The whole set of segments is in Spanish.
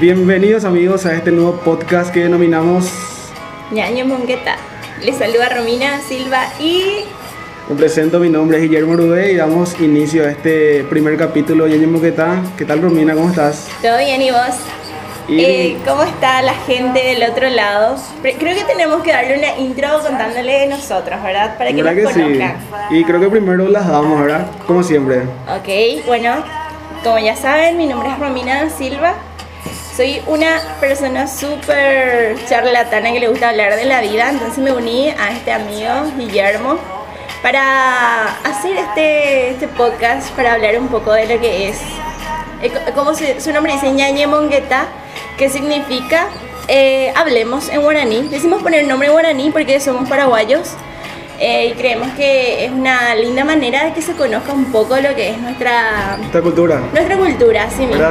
Bienvenidos amigos a este nuevo podcast que denominamos Ñaño Mongueta. Les saluda Romina Silva y Me presento, mi nombre es Guillermo Rubé y damos inicio a este primer capítulo de Ñaño Moqueta. ¿Qué tal Romina? ¿Cómo estás? todo bien y vos. Y- Eh, ¿Cómo está la gente del otro lado? Creo que tenemos que darle una intro contándole de nosotros, ¿verdad? Para que nos ¿Verdad que sí? conozcan. Y creo que primero las damos, ¿verdad? Como siempre. Ok, bueno, como ya saben, mi nombre es Romina Silva. Soy una persona súper charlatana que le gusta hablar de la vida, entonces me uní a este amigo Guillermo para hacer este, este podcast, para hablar un poco de lo que es, eh, co- como su nombre dice, Ñañe Mongueta, que significa eh, hablemos en guaraní. Decimos poner el nombre en guaraní porque somos paraguayos eh, y creemos que es una linda manera de que se conozca un poco lo que es nuestra, Esta cultura, nuestra cultura, así mismo.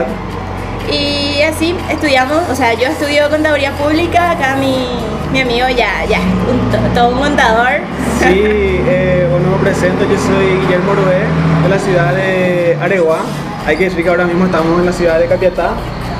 Y así estudiamos, o sea, yo estudio contaduría pública, acá mi, mi amigo ya, ya, un, to- todo un contador. Sí, eh, bueno, me presento, yo soy Guillermo Rubé, de la ciudad de Areguá. Hay que decir que ahora mismo estamos en la ciudad de Capiatá.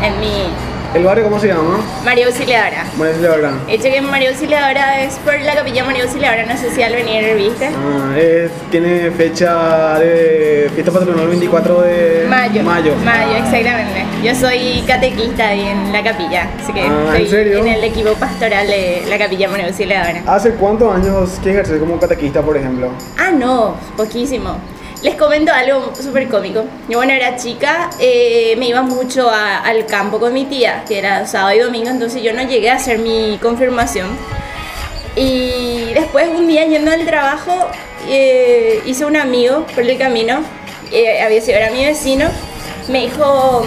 En mi ¿El barrio cómo se llama? María Auxiliadora. Verdad. De hecho que María Auxiliadora es por la capilla María Auxiliadora, no sé si al venir viste. Ah, es- tiene fecha de fiesta patronal 24 de Mayo. mayo. Mayo, exactamente. Yo soy catequista ahí en la capilla, así que Ah, ¿en estoy serio? en el equipo pastoral de la capilla María Auxiliadora. ¿Hace cuántos años que ejerces como catequista, por ejemplo? Ah, no, poquísimo. Les comento algo súper cómico. Yo cuando era chica eh, me iba mucho a- al campo con mi tía, que era sábado y domingo, entonces yo no llegué a hacer mi confirmación. Y después un día yendo al trabajo eh, hice un amigo por el camino, eh, había sido era mi vecino, me dijo,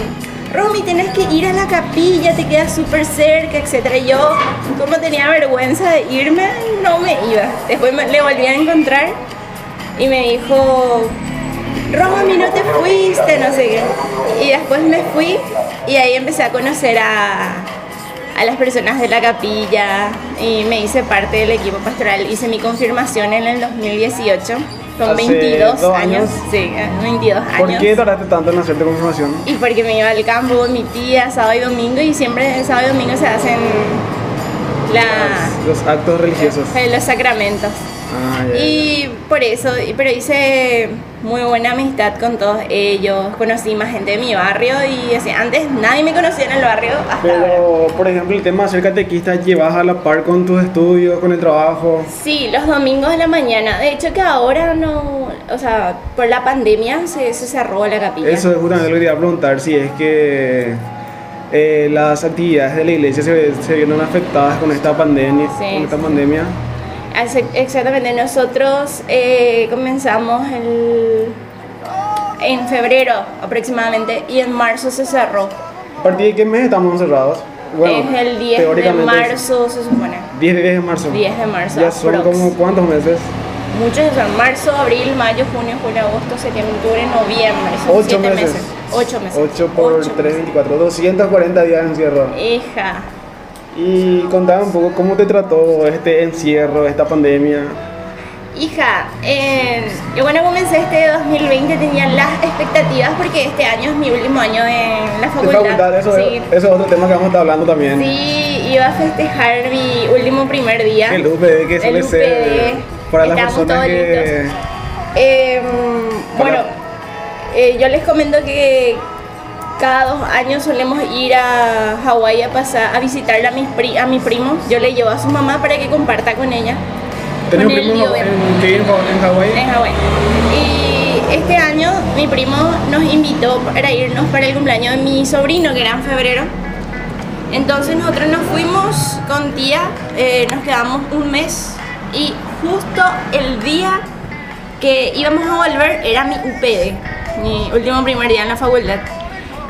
Romy, tenés que ir a la capilla, te queda súper cerca, etc. Y yo, como tenía vergüenza de irme, no me iba. Después me- le volví a encontrar y me dijo, Romy, no te fuiste, no sé qué. Y después me fui y ahí empecé a conocer a, a las personas de la capilla y me hice parte del equipo pastoral. Hice mi confirmación en el 2018, con Hace 22 dos años. años. Sí, 22 ¿Por años. qué tardaste tanto en hacerte confirmación? Y porque me iba al campo con mi tía sábado y domingo y siempre sábado y domingo se hacen la- Los actos religiosos. eh, los sacramentos. Ah. Y por eso, pero hice muy buena amistad con todos ellos, conocí más gente de mi barrio y así, antes nadie me conocía en el barrio hasta ahora. Pero, por ejemplo, el tema de ser catequista, ¿llevas a la par con tus estudios, con el trabajo? Sí, los domingos de la mañana. De hecho que ahora no, o sea, por la pandemia se, se cerró la capilla. Eso es justamente lo que quería preguntar, si es que eh, las actividades de la iglesia se, se vieron afectadas con esta pandemia. Sí, con esta sí. pandemia. Exactamente, nosotros eh, comenzamos el, en febrero aproximadamente y en marzo se cerró. ¿A partir de qué mes estamos cerrados? es el 10 de marzo, se supone. 10 de, 10 de marzo. 10 de marzo. Ya son como cuántos meses? Muchos son marzo, abril, mayo, junio, julio, agosto, septiembre, octubre, noviembre. Son Ocho siete meses. meses. 8 meses. 8 por Ocho 3, 24, 240 días de encierro. Hija. Y contame un poco cómo te trató este encierro, esta pandemia. Hija, eh, yo cuando comencé este 2020 tenía las expectativas porque este año es mi último año en la facultad. facultad, eso, sí. es, eso es otro tema que vamos a estar hablando también. Sí, iba a festejar mi último primer día. El UPD que suele El ser para las personas que... Eh, bueno, eh, yo les comento que cada dos años solemos ir a Hawái a pasar a visitar a, mis pri- a mi primo. Yo le llevo a su mamá para que comparta con ella. ¿Tenés un con el primo en, en- en Hawái? en Hawái. Y este año mi primo nos invitó para irnos para el cumpleaños de mi sobrino, que era en febrero. Entonces nosotros nos fuimos con tía, eh, nos quedamos un mes y justo el día que íbamos a volver era mi UPD, mi último primer día en la facultad.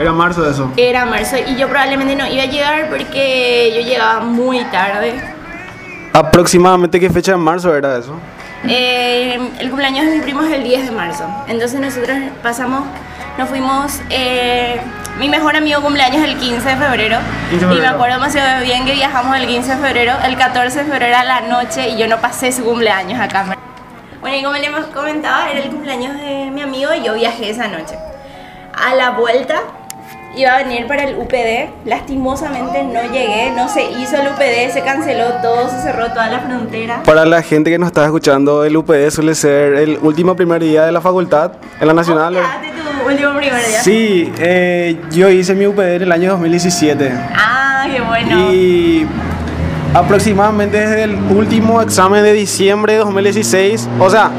Era marzo de eso. Era marzo y yo probablemente no iba a llegar porque yo llegaba muy tarde. ¿Aproximadamente qué fecha de marzo era eso? Eh, el cumpleaños de mi primo es el 10 de marzo. Entonces nosotros pasamos, nos fuimos, eh, mi mejor amigo cumpleaños el 15 de febrero. 15 de Y me febrero. acuerdo demasiado bien que viajamos el 15 de febrero, el 14 de febrero a la noche y yo no pasé su cumpleaños acá. Bueno, y como le hemos comentado, era el cumpleaños de mi amigo y yo viajé esa noche. A la vuelta, iba a venir para el UPD. Lastimosamente no llegué, no se hizo el UPD, se canceló todo, se cerró toda la frontera. Para la gente que nos está escuchando, el UPD suele ser el último primer día de la facultad en la Nacional. ¿Cómo quedaste tu último primer día? Sí, eh, yo hice mi UPD en el año 2017. Ah, qué bueno. Y aproximadamente desde el último examen de diciembre de 2016, o sea,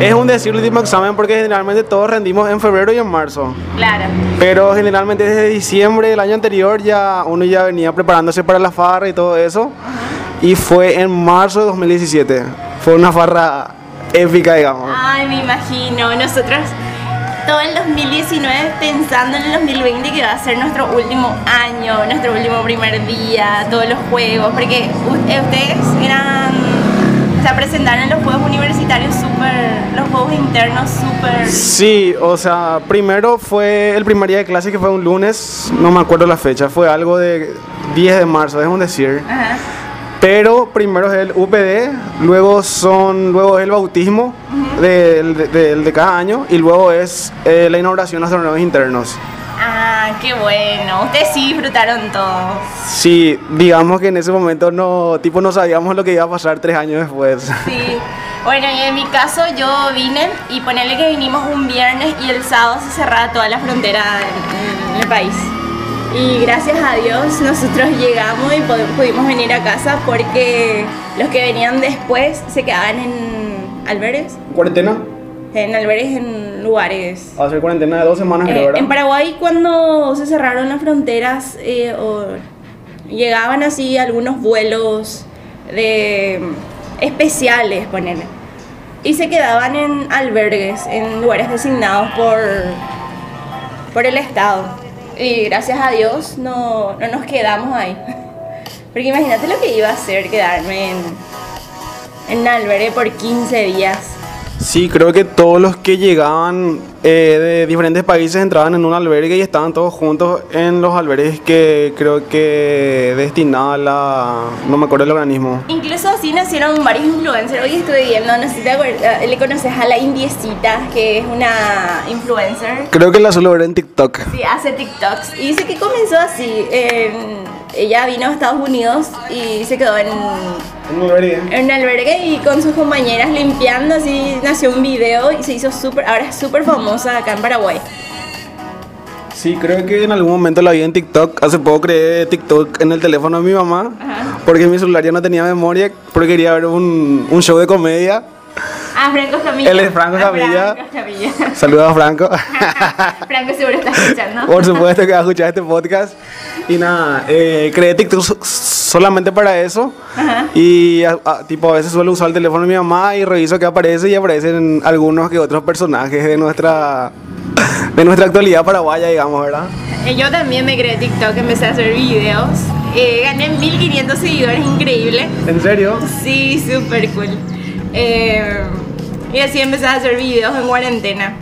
es un decir último examen porque generalmente todos rendimos en febrero y en marzo. Claro. Pero generalmente desde diciembre del año anterior ya uno ya venía preparándose para la farra y todo eso. Y fue en marzo de 2017. Fue una farra épica, digamos. Ay, me imagino. Nosotros todo el 2019 pensando en el 2020 que va a ser nuestro último año, nuestro último primer día, todos los juegos, porque eh, ustedes eran, se presentaron en los juegos universitarios súper, los juegos internos súper... Sí, o sea, primero fue el primer día de clase que fue un lunes, no me acuerdo la fecha, fue algo de 10 de marzo, es un decir. Ajá. Pero primero es el UPD, luego son luego es el bautismo del- de, cada año y luego es eh, la inauguración de los torneos internos. Ah, qué bueno. Ustedes sí disfrutaron todo. Sí, digamos que en ese momento no, tipo no sabíamos lo que iba a pasar tres años después. Sí. Bueno, y en mi caso yo vine y ponerle que vinimos un viernes y el sábado se cerraba toda la frontera en el país. Y gracias a Dios nosotros llegamos y pudimos venir a casa porque los que venían después se quedaban en albergues, ¿Cuarentena? en albergues en lugares. Va a ser cuarentena de dos semanas, Eh, en Paraguay cuando se cerraron las fronteras eh, o llegaban así algunos vuelos de especiales, ponerle. Y se quedaban en albergues, en lugares designados por, por el Estado. Y gracias a Dios no, no nos quedamos ahí. Porque imagínate lo que iba a hacer quedarme en, en albergue por 15 días. Sí, creo que todos los que llegaban eh, de diferentes países entraban en un albergue y estaban todos juntos en los albergues que creo que destinaba a la... no me acuerdo el organismo. Incluso así nacieron varios influencers. Hoy estuve viendo, no sé si te acuerdas, le conoces a la Indiecita, que es una influencer. Creo que la suelo ver en TikTok. Sí, hace TikToks. Y dice que comenzó así. en- ella vino a Estados Unidos y se quedó en, En un albergue. en un albergue y con sus compañeras limpiando. Así nació un video y se hizo súper. Ahora es súper famosa acá en Paraguay. Sí, creo que en algún momento la vi en TikTok. Hace poco creé TikTok en el teléfono de mi mamá. Ajá. Porque mi celular ya no tenía memoria. Porque quería ver un, un show de comedia. Ah, Franco Camilla. Él es Franco Ah, Camilla. Franco Camilla. Saludos a Franco. Franco seguro está escuchando. Por supuesto que va a escuchar este podcast. Y nada, eh, creé TikTok so- solamente para eso. Ajá. Y a, a- tipo a veces suelo usar el teléfono de mi mamá y reviso qué aparece y aparecen algunos que otros personajes de nuestra de nuestra actualidad paraguaya, digamos, ¿verdad? Eh, Yo también me creé TikTok, empecé a hacer videos. Eh, gané 1500 seguidores, increíble. ¿En serio? Sí, súper cool. Eh, y así empecé a hacer videos en cuarentena.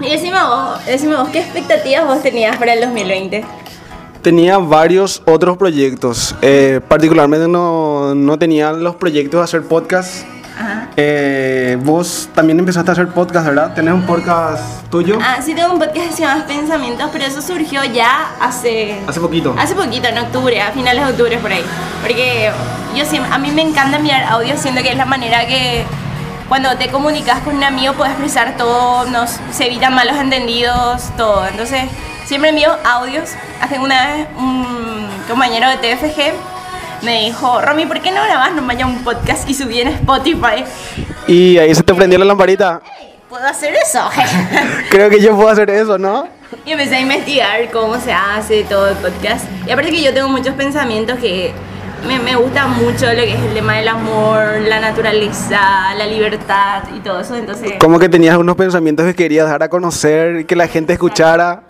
Y decime vos, decime vos, ¿qué expectativas vos tenías para el 2020? Tenía varios otros proyectos. Eh, particularmente no, no tenía los proyectos de hacer podcast. Ajá. Eh, vos también empezaste a hacer podcast, ¿verdad? ¿Tenés un podcast tuyo? Ah, sí tengo un podcast que se llama Pensamientos, pero eso surgió ya hace... Hace poquito. Hace poquito, en octubre, a finales de octubre por ahí. Porque yo siempre, a mí me encanta enviar audio, siento que es la manera que cuando te comunicas con un amigo puedes expresar todo, nos, se evitan malos entendidos, todo. Entonces, siempre envío audios. Hace una vez un compañero de TFG me dijo, Romy, ¿por qué no grabas nomás ya un podcast y subí en Spotify? Y ahí se te prendió la lamparita. ¿Puedo hacer eso? Creo que yo puedo hacer eso, ¿no? Y empecé a investigar cómo se hace todo el podcast. Y aparte que yo tengo muchos pensamientos que me, me gusta mucho lo que es el tema del amor, la naturaleza, la libertad y todo eso. Entonces, Como que tenías unos pensamientos que querías dar a conocer, que la gente escuchara.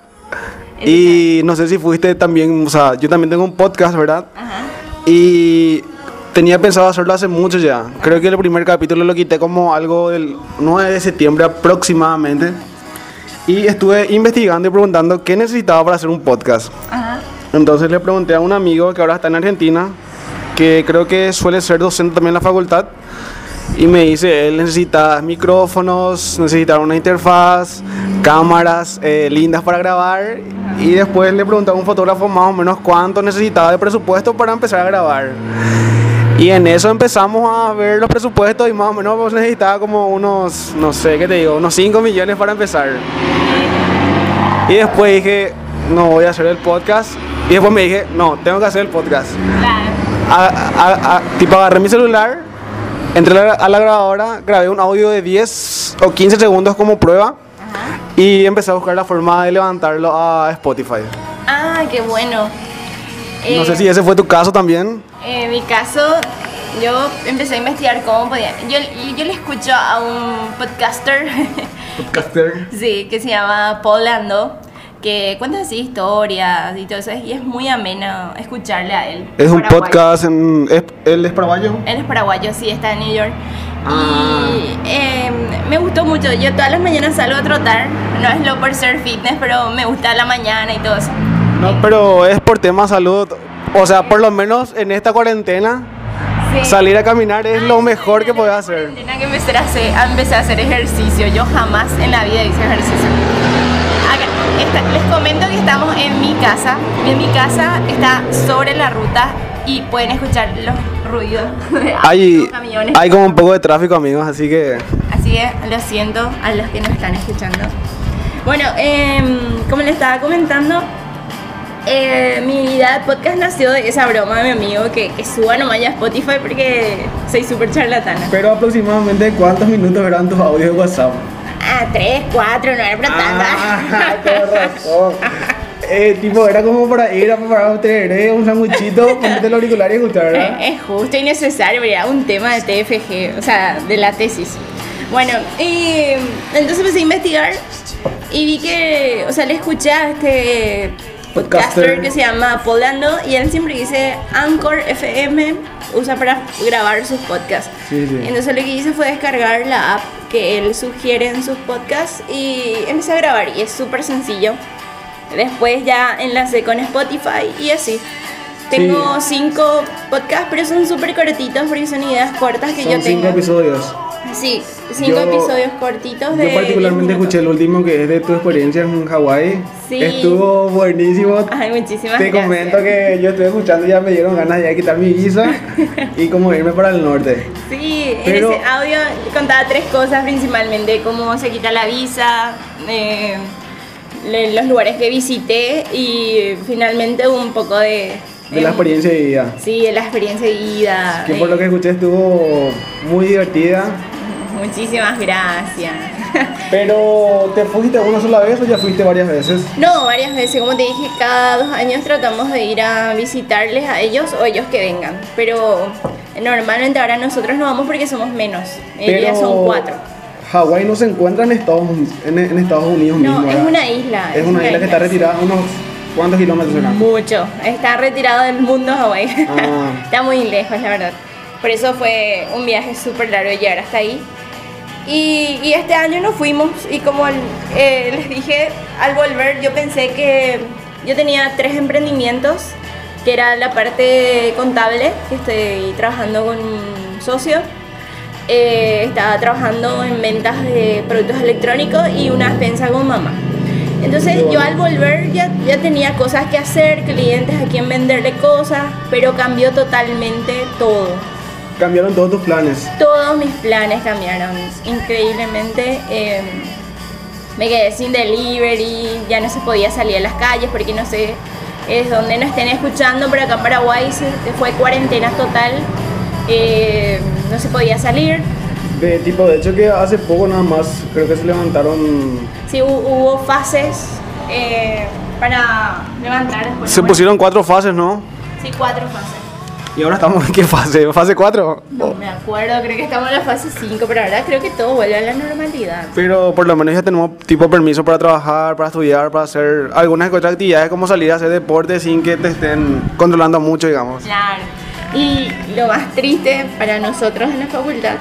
Y no sé si fuiste también, o sea, yo también tengo un podcast, ¿verdad? ajá. Y tenía pensado hacerlo hace mucho ya. Creo que el primer capítulo lo quité como algo del 9 de septiembre aproximadamente. Y estuve investigando y preguntando qué necesitaba para hacer un podcast. Ajá. Entonces le pregunté a un amigo que ahora está en Argentina, que creo que suele ser docente también en la facultad, Y me dice, él necesita micrófonos, necesita una interfaz, cámaras eh, lindas para grabar. Y después le preguntaba a un fotógrafo más o menos cuánto necesitaba de presupuesto para empezar a grabar. Y en eso empezamos a ver los presupuestos y más o menos necesitaba como unos, no sé qué te digo, unos 5 millones para empezar. Y después dije, no voy a hacer el podcast. Y después me dije, no, tengo que hacer el podcast. Claro. A- a- a- tipo agarré mi celular, entré a la, grabadora, grabé un audio de 10 o 15 segundos como prueba Ajá. y empecé a buscar la forma de levantarlo a Spotify. Ah, qué bueno. No Eh, sé si ese fue tu caso también. En mi caso, yo empecé a investigar cómo podía. Yo, yo le escucho a un podcaster, Podcaster. sí, que se llama Paul Lando, que cuenta así historias y todo eso, y es muy ameno escucharle a él. Es un Paraguayo. podcast en... ¿es- ¿Él es paraguayo? Él es paraguayo, sí, está en New York. Ah. Y eh, me gustó mucho. Yo todas las mañanas salgo a trotar. No es lo por ser fitness, pero me gusta la mañana y todo eso. No, pero es por tema salud. O sea, por lo menos en esta cuarentena, Sí. salir a caminar es lo Ay, mejor que puedes hacer. cuarentena que empecé a hacer, a empecé a hacer ejercicio. Yo jamás en la vida hice ejercicio. Esta- les comento que estamos en mi casa. En mi casa está sobre la ruta y pueden escuchar los ruidos de Hay, camiones. hay como un poco de tráfico, amigos, así que... Así que lo siento a los que nos están escuchando. Bueno, em, como les estaba comentando, eh, mi idea de podcast nació de esa broma de mi amigo que, que suba nomás ya a Spotify porque soy súper charlatana. Pero aproximadamente, ¿cuántos minutos eran tus audios de WhatsApp? Ah, tres, cuatro, no era para Ah. Eh, tipo, era como para ir a preparar un tereré, un sanguchito, ponerte el auricular y escuchar, ¿verdad? Es justo y necesario, un tema de TFG, o sea, de la tesis. Bueno, y entonces empecé a investigar y vi que, o sea, le escuché a este podcaster que se llama Polando y él siempre dice Anchor FM usa para grabar sus podcasts. Sí, sí. Entonces lo que hice fue descargar la app que él sugiere en sus podcasts y empecé a grabar y es súper sencillo. Después ya enlacé con Spotify y así. Tengo cinco podcasts, pero son súper cortitos porque son ideas cortas que Son yo cinco tengo. episodios. Sí, cinco Yo- episodios cortitos de. Yo particularmente 10 minutos. escuché el último que es de tu experiencia en Hawái. Sí. Estuvo buenísimo. Ay, muchísimas Te gracias. comento que yo estuve escuchando y ya me dieron ganas de quitar mi visa y como irme para el norte. Sí, Pero- en ese audio contaba tres cosas principalmente, cómo se quita la visa, eh, los lugares que visité y finalmente un poco de... De la experiencia de vida. Sí, de la experiencia de ida. Que por lo que escuché estuvo muy divertida. Muchísimas gracias. Pero, ¿te fuiste una sola vez o ya fuiste varias veces? No, varias veces, como te dije, cada dos años tratamos de ir a visitarles a ellos o ellos que vengan. Pero normalmente ahora nosotros no vamos porque somos menos. Ellas son cuatro. Hawái no se encuentra en Estados, en, en Estados Unidos No, mismo. es ¿verdad? una isla. Es una isla que está retirada unos cuántos kilómetros será. Mucho. Está retirado del mundo Hawái. Ah. está muy lejos, la verdad. Por eso fue un viaje súper largo llegar hasta ahí. Y, este año nos fuimos y como eh, les dije, al volver yo pensé que yo tenía tres emprendimientos, que era la parte contable, que estoy trabajando con un socio, eh, estaba trabajando en ventas de productos electrónicos y una despensa con mamá. Entonces yo al volver ya, ya tenía cosas que hacer, clientes a quien venderle cosas, pero cambió totalmente todo. Cambiaron todos tus planes. Todos mis planes cambiaron increíblemente. eh, me quedé sin delivery, ya no se podía salir a las calles porque no sé es donde nos estén escuchando, pero acá en Paraguay se, fue cuarentena total. eh, no se podía salir. De tipo, de hecho que hace poco nada más creo que se levantaron... Sí, hu- hubo fases eh, para levantar después. Se Bueno, pusieron cuatro fases, ¿no? Sí, cuatro fases. Y ahora estamos en qué fase? ¿Fase 4? No me acuerdo, creo que estamos en la fase 5, pero ahora creo que todo vuelve a la normalidad. Pero por lo menos ya tenemos tipo permiso para trabajar, para estudiar, para hacer algunas otras actividades como salir a hacer deporte sin que te estén controlando mucho, digamos. Claro. Y lo más triste para nosotros en la facultad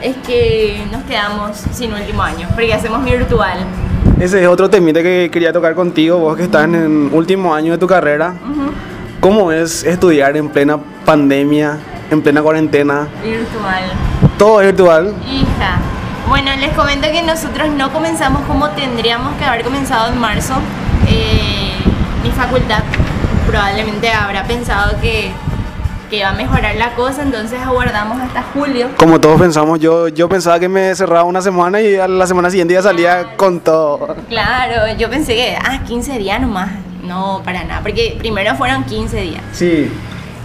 es que nos quedamos sin último año, porque hacemos virtual. Ese es otro temita que quería tocar contigo, vos que estás en el último año de tu carrera. ¿Cómo es estudiar en plena pandemia, en plena cuarentena? Virtual. todo virtual. Hija. Bueno, les comento que nosotros no comenzamos como tendríamos que haber comenzado en marzo. Eh, mi facultad probablemente habrá pensado que, que iba a mejorar la cosa, entonces aguardamos hasta julio. Como todos pensamos, yo, yo pensaba que me cerraba una semana y a la semana siguiente ya salía con todo. Claro, yo pensé que, ah, 15 días nomás. No, para nada, porque primero fueron 15 días. Sí.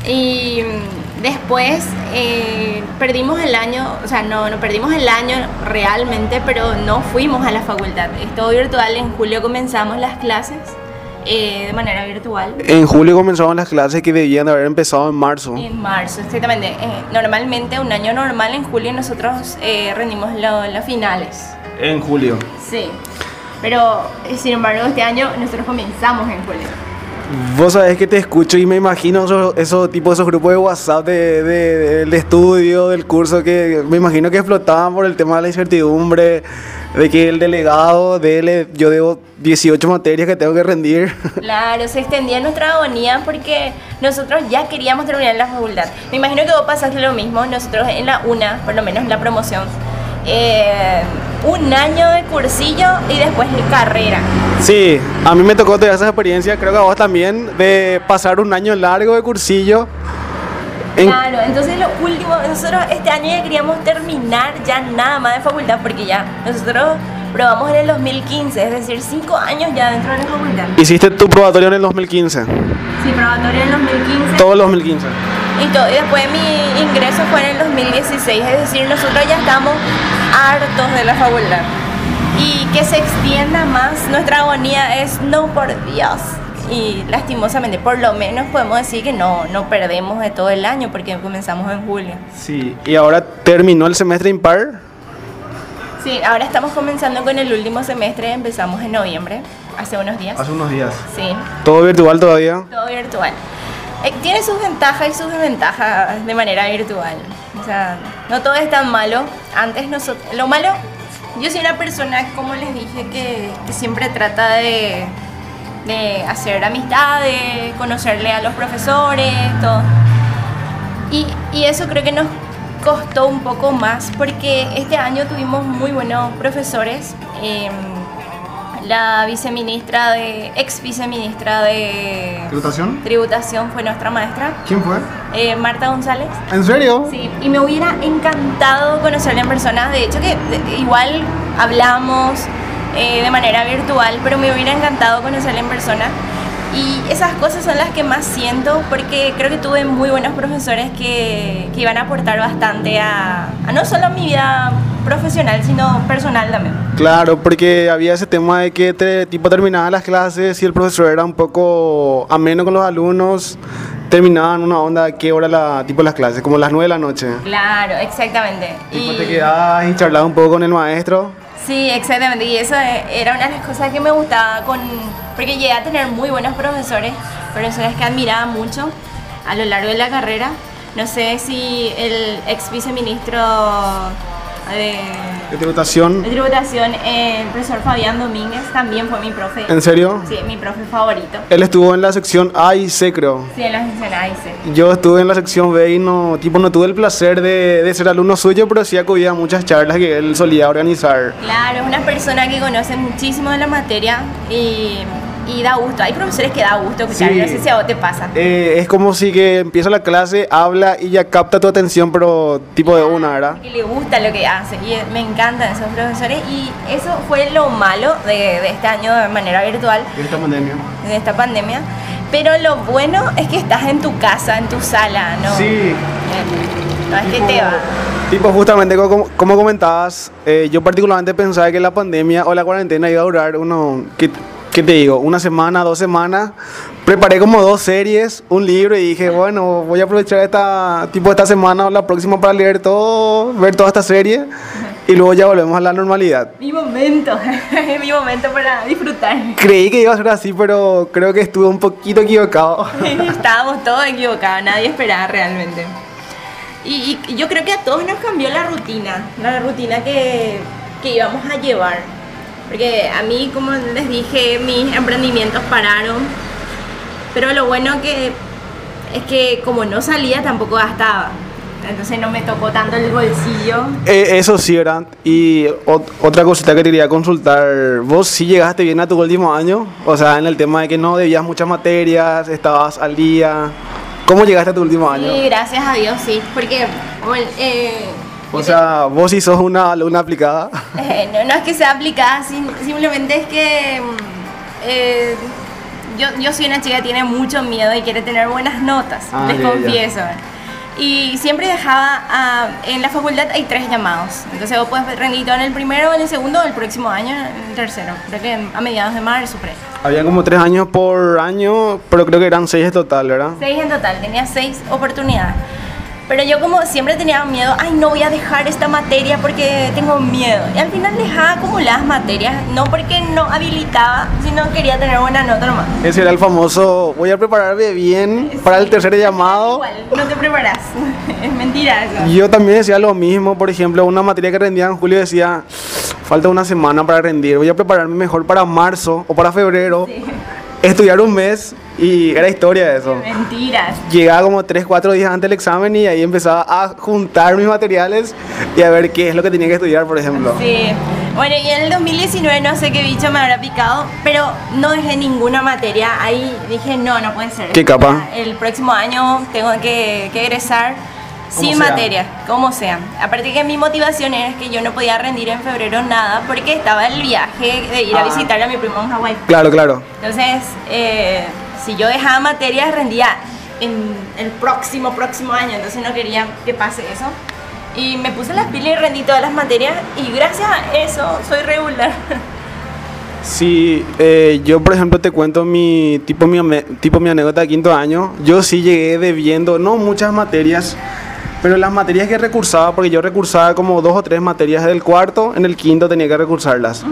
Y mm, después eh, perdimos el año, o sea, no, no perdimos el año realmente, pero no fuimos a la facultad. Es todo virtual, en julio comenzamos las clases eh, de manera virtual. En julio comenzaron las clases que debían de haber empezado en marzo. En marzo, exactamente. Eh, normalmente, un año normal en julio nosotros eh, rendimos lo- los finales. En julio. Sí. Pero, sin embargo, este año nosotros comenzamos en julio. Vos sabés que te escucho y me imagino esos, esos tipos, esos grupos de WhatsApp de, de- del estudio, del curso, que me imagino que explotaban por el tema de la incertidumbre, de que el delegado, dele, yo debo 18 materias que tengo que rendir. Claro, se extendía nuestra agonía porque nosotros ya queríamos terminar la facultad. Me imagino que vos pasaste lo mismo, nosotros en la UNA, por lo menos en la promoción, eh, un año de cursillo y después carrera. Sí, a mí me tocó toda esa experiencia, creo que a vos también, de pasar un año largo de cursillo. En- Claro, entonces lo último, nosotros este año ya queríamos terminar ya nada más de facultad porque ya nosotros probamos en el 2015, es decir, cinco años ya dentro de la facultad. Hiciste tu probatorio en el 2015, Sí, probatorio en el 2015. todo el 2015. Y, todo, y después mi ingreso fue en el 2016, es decir, nosotros ya estamos hartos de la facultad. Y que se extienda más nuestra agonía es no por Dios. Y lastimosamente, por lo menos podemos decir que no, no perdemos de todo el año porque comenzamos en julio. Sí, y ahora terminó el semestre impar. Sí, ahora estamos comenzando con el último semestre, empezamos en noviembre, hace unos días. Hace unos días. Sí, Todo virtual todavía. todo virtual. Eh, tiene sus ventajas y sus desventajas de manera virtual. O sea, no todo es tan malo. Antes nosotros, lo malo, yo soy una persona, como les dije, que, que siempre trata de, de hacer amistades, conocerle a los profesores, todo. Y, y eso creo que nos costó un poco más porque este año tuvimos muy buenos profesores. Em, la viceministra de, ex viceministra de ¿Tributación? tributación fue nuestra maestra, ¿Quién fue? eh, Marta González. ¿En serio? Sí, y me hubiera encantado conocerla en persona. De hecho, que de- igual hablamos eh, de manera virtual, pero me hubiera encantado conocerla en persona. Y esas cosas son las que más siento porque creo que tuve muy buenos profesores que, que iban a aportar bastante a, a no solo a mi vida profesional, sino personal también. Claro, porque había ese tema de que te, tipo terminaban las clases y el profesor era un poco ameno con los alumnos, terminaban una onda a qué hora la, tipo las clases, como las 9 de la noche. Claro, exactamente. Tipo te quedabas y charlabas un poco con el maestro. Sí, exactamente. Y eso eh, era una de las cosas que me gustaba con... Porque llegué a tener muy buenos profesores, profesores que admiraba mucho a lo largo de la carrera. No sé si el ex viceministro de, De tributación. de tributación, eh, el profesor Fabián Domínguez, también fue mi profe. ¿En serio? Sí, mi profe favorito. Él estuvo en la sección A y C, creo. Sí, en la sección A y C. Yo estuve en la sección B y no, tipo, no tuve el placer de, de ser alumno suyo, pero sí acudía a muchas charlas que él solía organizar. Claro, es una persona que conoce muchísimo de la materia y, y da gusto. Hay profesores que da gusto escuchar, Sí. no sé si a vos te pasa. Eh, es como si que empieza la clase, habla y ya capta tu atención, pero tipo de una, ¿verdad? que le gusta lo que hace y me encantan esos profesores y eso fue lo malo de, de este año de manera virtual, Esta pandemia. de esta pandemia. Pero lo bueno es que estás en tu casa, en tu sala, ¿no? Sí. No es que te va. Tipo, justamente como, como comentabas, eh, yo particularmente pensaba que la pandemia o la cuarentena iba a durar uno, ¿qué, qué te digo? Una semana, dos semanas. Preparé como dos series, un libro y dije, bueno, voy a aprovechar esta, tipo esta semana o la próxima para leer todo, ver toda esta serie y luego ya volvemos a la normalidad. Mi momento, mi momento para disfrutar. Creí que iba a ser así, pero creo que estuve un poquito equivocado. Estábamos todos equivocados, nadie esperaba realmente. Y, y yo creo que a todos nos cambió la rutina, la rutina que, que íbamos a llevar. Porque a mí, como les dije, mis emprendimientos pararon. Pero lo bueno que es que como no salía tampoco gastaba. entonces no me tocó tanto el bolsillo. Eh, eso sí, ¿verdad? Y ot- otra cosita que te quería consultar, ¿vos sí llegaste bien a tu último año? O sea, en el tema de que no debías muchas materias, estabas al día. ¿Cómo llegaste a tu último año? Sí, gracias a Dios, sí, porque, bueno, eh, O sea, vos sí sos una alumna aplicada. Eh, no, no es que sea aplicada, sim- simplemente es que mm, eh, yo, yo soy una chica que tiene mucho miedo y quiere tener buenas notas, Ah, les confieso. Y siempre dejaba, ah, en la facultad hay tres llamados, entonces vos puedes rendir todo en el primero, en el segundo el próximo año, en el tercero, creo que a mediados de marzo, por ahí. Había como tres años por año, pero creo que eran seis en total, ¿verdad? Seis en total, tenía seis oportunidades. Pero yo como siempre tenía miedo, ay, no voy a dejar esta materia porque tengo miedo. Y al final dejaba acumuladas materias, no porque no habilitaba, sino quería tener buena nota nomás. Ese era el famoso, voy a prepararme bien para el tercer llamado. Igual, no te preparas. es mentira eso. Yo también decía lo mismo, por ejemplo, una materia que rendía en julio decía, falta una semana para rendir, voy a prepararme mejor para marzo o para febrero, Sí. estudiar un mes y era historia eso. Mentiras. Llegaba como 3, 4 días antes del examen y ahí empezaba a juntar mis materiales y a ver qué es lo que tenía que estudiar, por ejemplo. Sí. Bueno, y en el 2019 no sé qué bicho me habrá picado, pero no dejé ninguna materia. Ahí dije, no, no puede ser. ¿Qué capa? El próximo año tengo que, que egresar sin sea. materia, como sea. Aparte que mi motivación era que yo no podía rendir en febrero nada porque estaba el viaje de ir a Ah. visitar a mi primo en Hawái. Claro, claro. Entonces, eh, si yo dejaba materias, rendía en el próximo, próximo año. Entonces no quería que pase eso. Y me puse las pilas y rendí todas las materias. Y gracias a eso soy regular. Sí, eh, yo por ejemplo te cuento mi tipo, mi tipo mi anécdota de quinto año. Yo sí llegué debiendo, no muchas materias, pero las materias que recursaba, porque yo recursaba como dos o tres materias del cuarto, en el quinto tenía que recursarlas.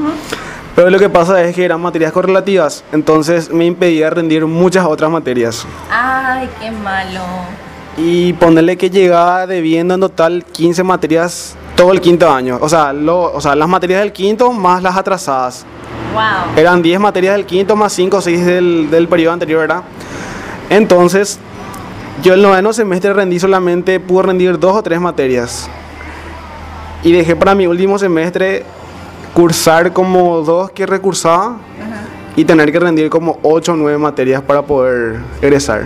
Pero lo que pasa es que eran materias correlativas, entonces me impedía rendir muchas otras materias. Ay, qué malo. Y ponerle que llegaba debiendo en total 15 materias todo el quinto año. O sea, lo, o sea las materias del quinto más las atrasadas. Wow. Eran 10 materias del quinto más 5 o 6 del, del periodo anterior, ¿verdad? Entonces, yo el noveno semestre rendí solamente, pude rendir dos o tres materias. Y dejé para mi último semestre cursar como dos que recursaba y tener que rendir como 8 o 9 materias para poder egresar.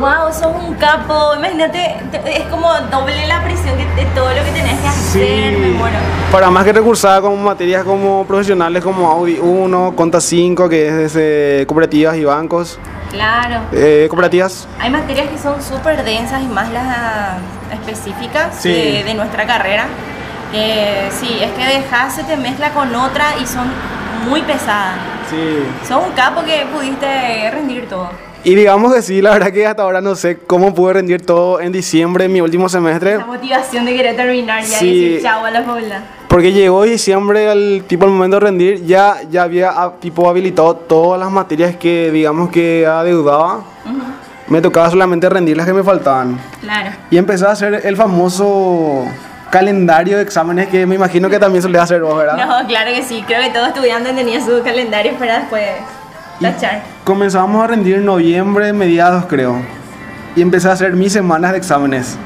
Wow, sos un capo. Imagínate, te- es como doble la presión que, de todo lo que tenés que hacer. Me muero. Para más que recursaba como materias como profesionales como Audi 1, Conta 5, que es de cooperativas y bancos. Claro. Eh, cooperativas, Hay materias que son súper densas y más las específicas Sí. de, de nuestra carrera. Que sí, es que dejas, se te mezcla con otra y son muy pesadas. sí. Son un capo que pudiste rendir todo. Y digamos que sí, la verdad que hasta ahora no sé cómo pude rendir todo en diciembre, en mi último semestre, La motivación de querer terminar ya Sí. y decir chao a la facultad. porque llegó diciembre al tipo el momento de rendir, ya, ya había ah, tipo habilitado todas las materias que digamos que adeudaba, me tocaba solamente rendir las que me faltaban. Claro. Y empecé a hacer el famoso calendario de exámenes que me imagino que también solía hacer vos, ¿verdad? No, claro que sí. Creo que todo estudiante tenía su calendario para después tachar. comenzamos a rendir en noviembre, mediados creo. Y empecé a hacer mis semanas de exámenes.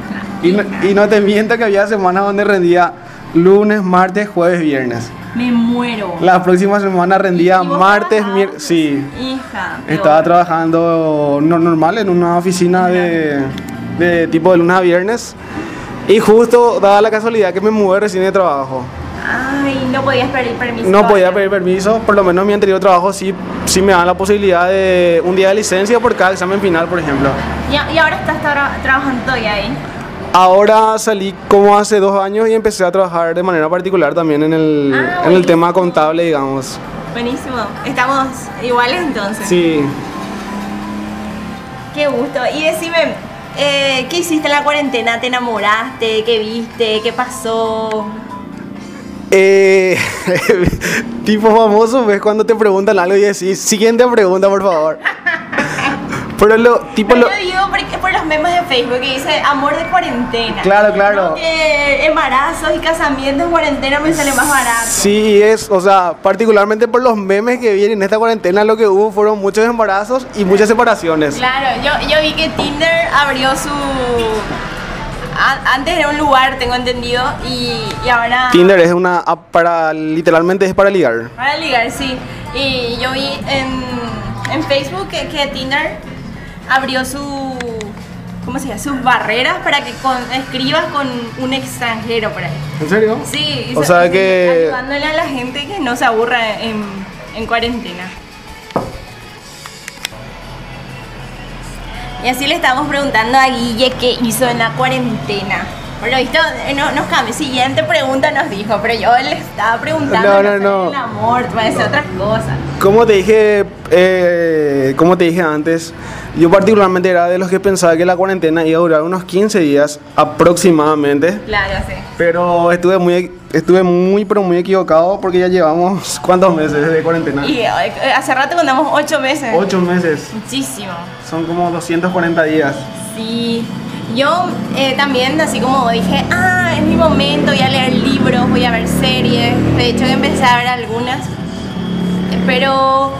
Y no, y no te miento que había semanas donde rendía lunes, martes, jueves, viernes. Me muero. La próxima semana rendía ¿Y vos martes, miércoles. Sí, Hija. estaba trabajando no- normal en una oficina de, de tipo de lunes a viernes. Y justo daba la casualidad que me mudé recién de trabajo. Ay, no podías pedir permiso. No podía pedir permiso, por lo menos en mi anterior trabajo sí, sí me daban la posibilidad de un día de licencia por cada examen final, por ejemplo. Y, y ahora estás tra- trabajando todavía ahí. Ahora salí como hace dos años y empecé a trabajar de manera particular también en el, Ah, en el tema contable, digamos. Buenísimo. Estamos iguales entonces. Sí. Qué gusto. Y decime, eh, ¿qué hiciste en la cuarentena? ¿Te enamoraste? ¿Qué viste? ¿Qué pasó? Eh, tipo famoso, ves cuando te preguntan algo y decís, siguiente pregunta, por favor. Pero lo, tipo Pero lo... yo digo porque por los memes de Facebook que dice amor de cuarentena. Claro, claro. Que embarazos y casamientos en cuarentena me sale más barato. Sí, es, o sea, particularmente por los memes que vienen en esta cuarentena, lo que hubo fueron muchos embarazos y muchas separaciones. Claro, yo, yo vi que Tinder abrió su antes era un lugar, tengo entendido, y, y ahora... Tinder es una app para, literalmente es para ligar. Para ligar, sí. Y yo vi en, en Facebook que, que Tinder abrió su... ¿Cómo se llama? Sus barreras para que con, escribas con un extranjero por ahí. ¿En serio? Sí, O sea que- ayudándole a la gente que no se aburra en, en cuarentena. Y así le estamos preguntando a Guille qué hizo en la cuarentena. Por lo visto, no, nos cambió. Siguiente pregunta nos dijo, pero yo le estaba preguntando No, no, no. el amor, parece otra cosa. Como te dije, eh, como te dije antes, yo particularmente era de los que pensaba que la cuarentena iba a durar unos 15 días aproximadamente. Claro, sí. Pero estuve muy, estuve muy, pero muy equivocado porque ya llevamos cuántos meses de cuarentena. Y eh, hace rato contamos ocho meses. Ocho meses, Muchísimo. son como 240 días. Sí, yo eh, también, así como dije, ah, es mi momento, voy a leer libros, voy a ver series. De hecho, empecé a ver algunas, pero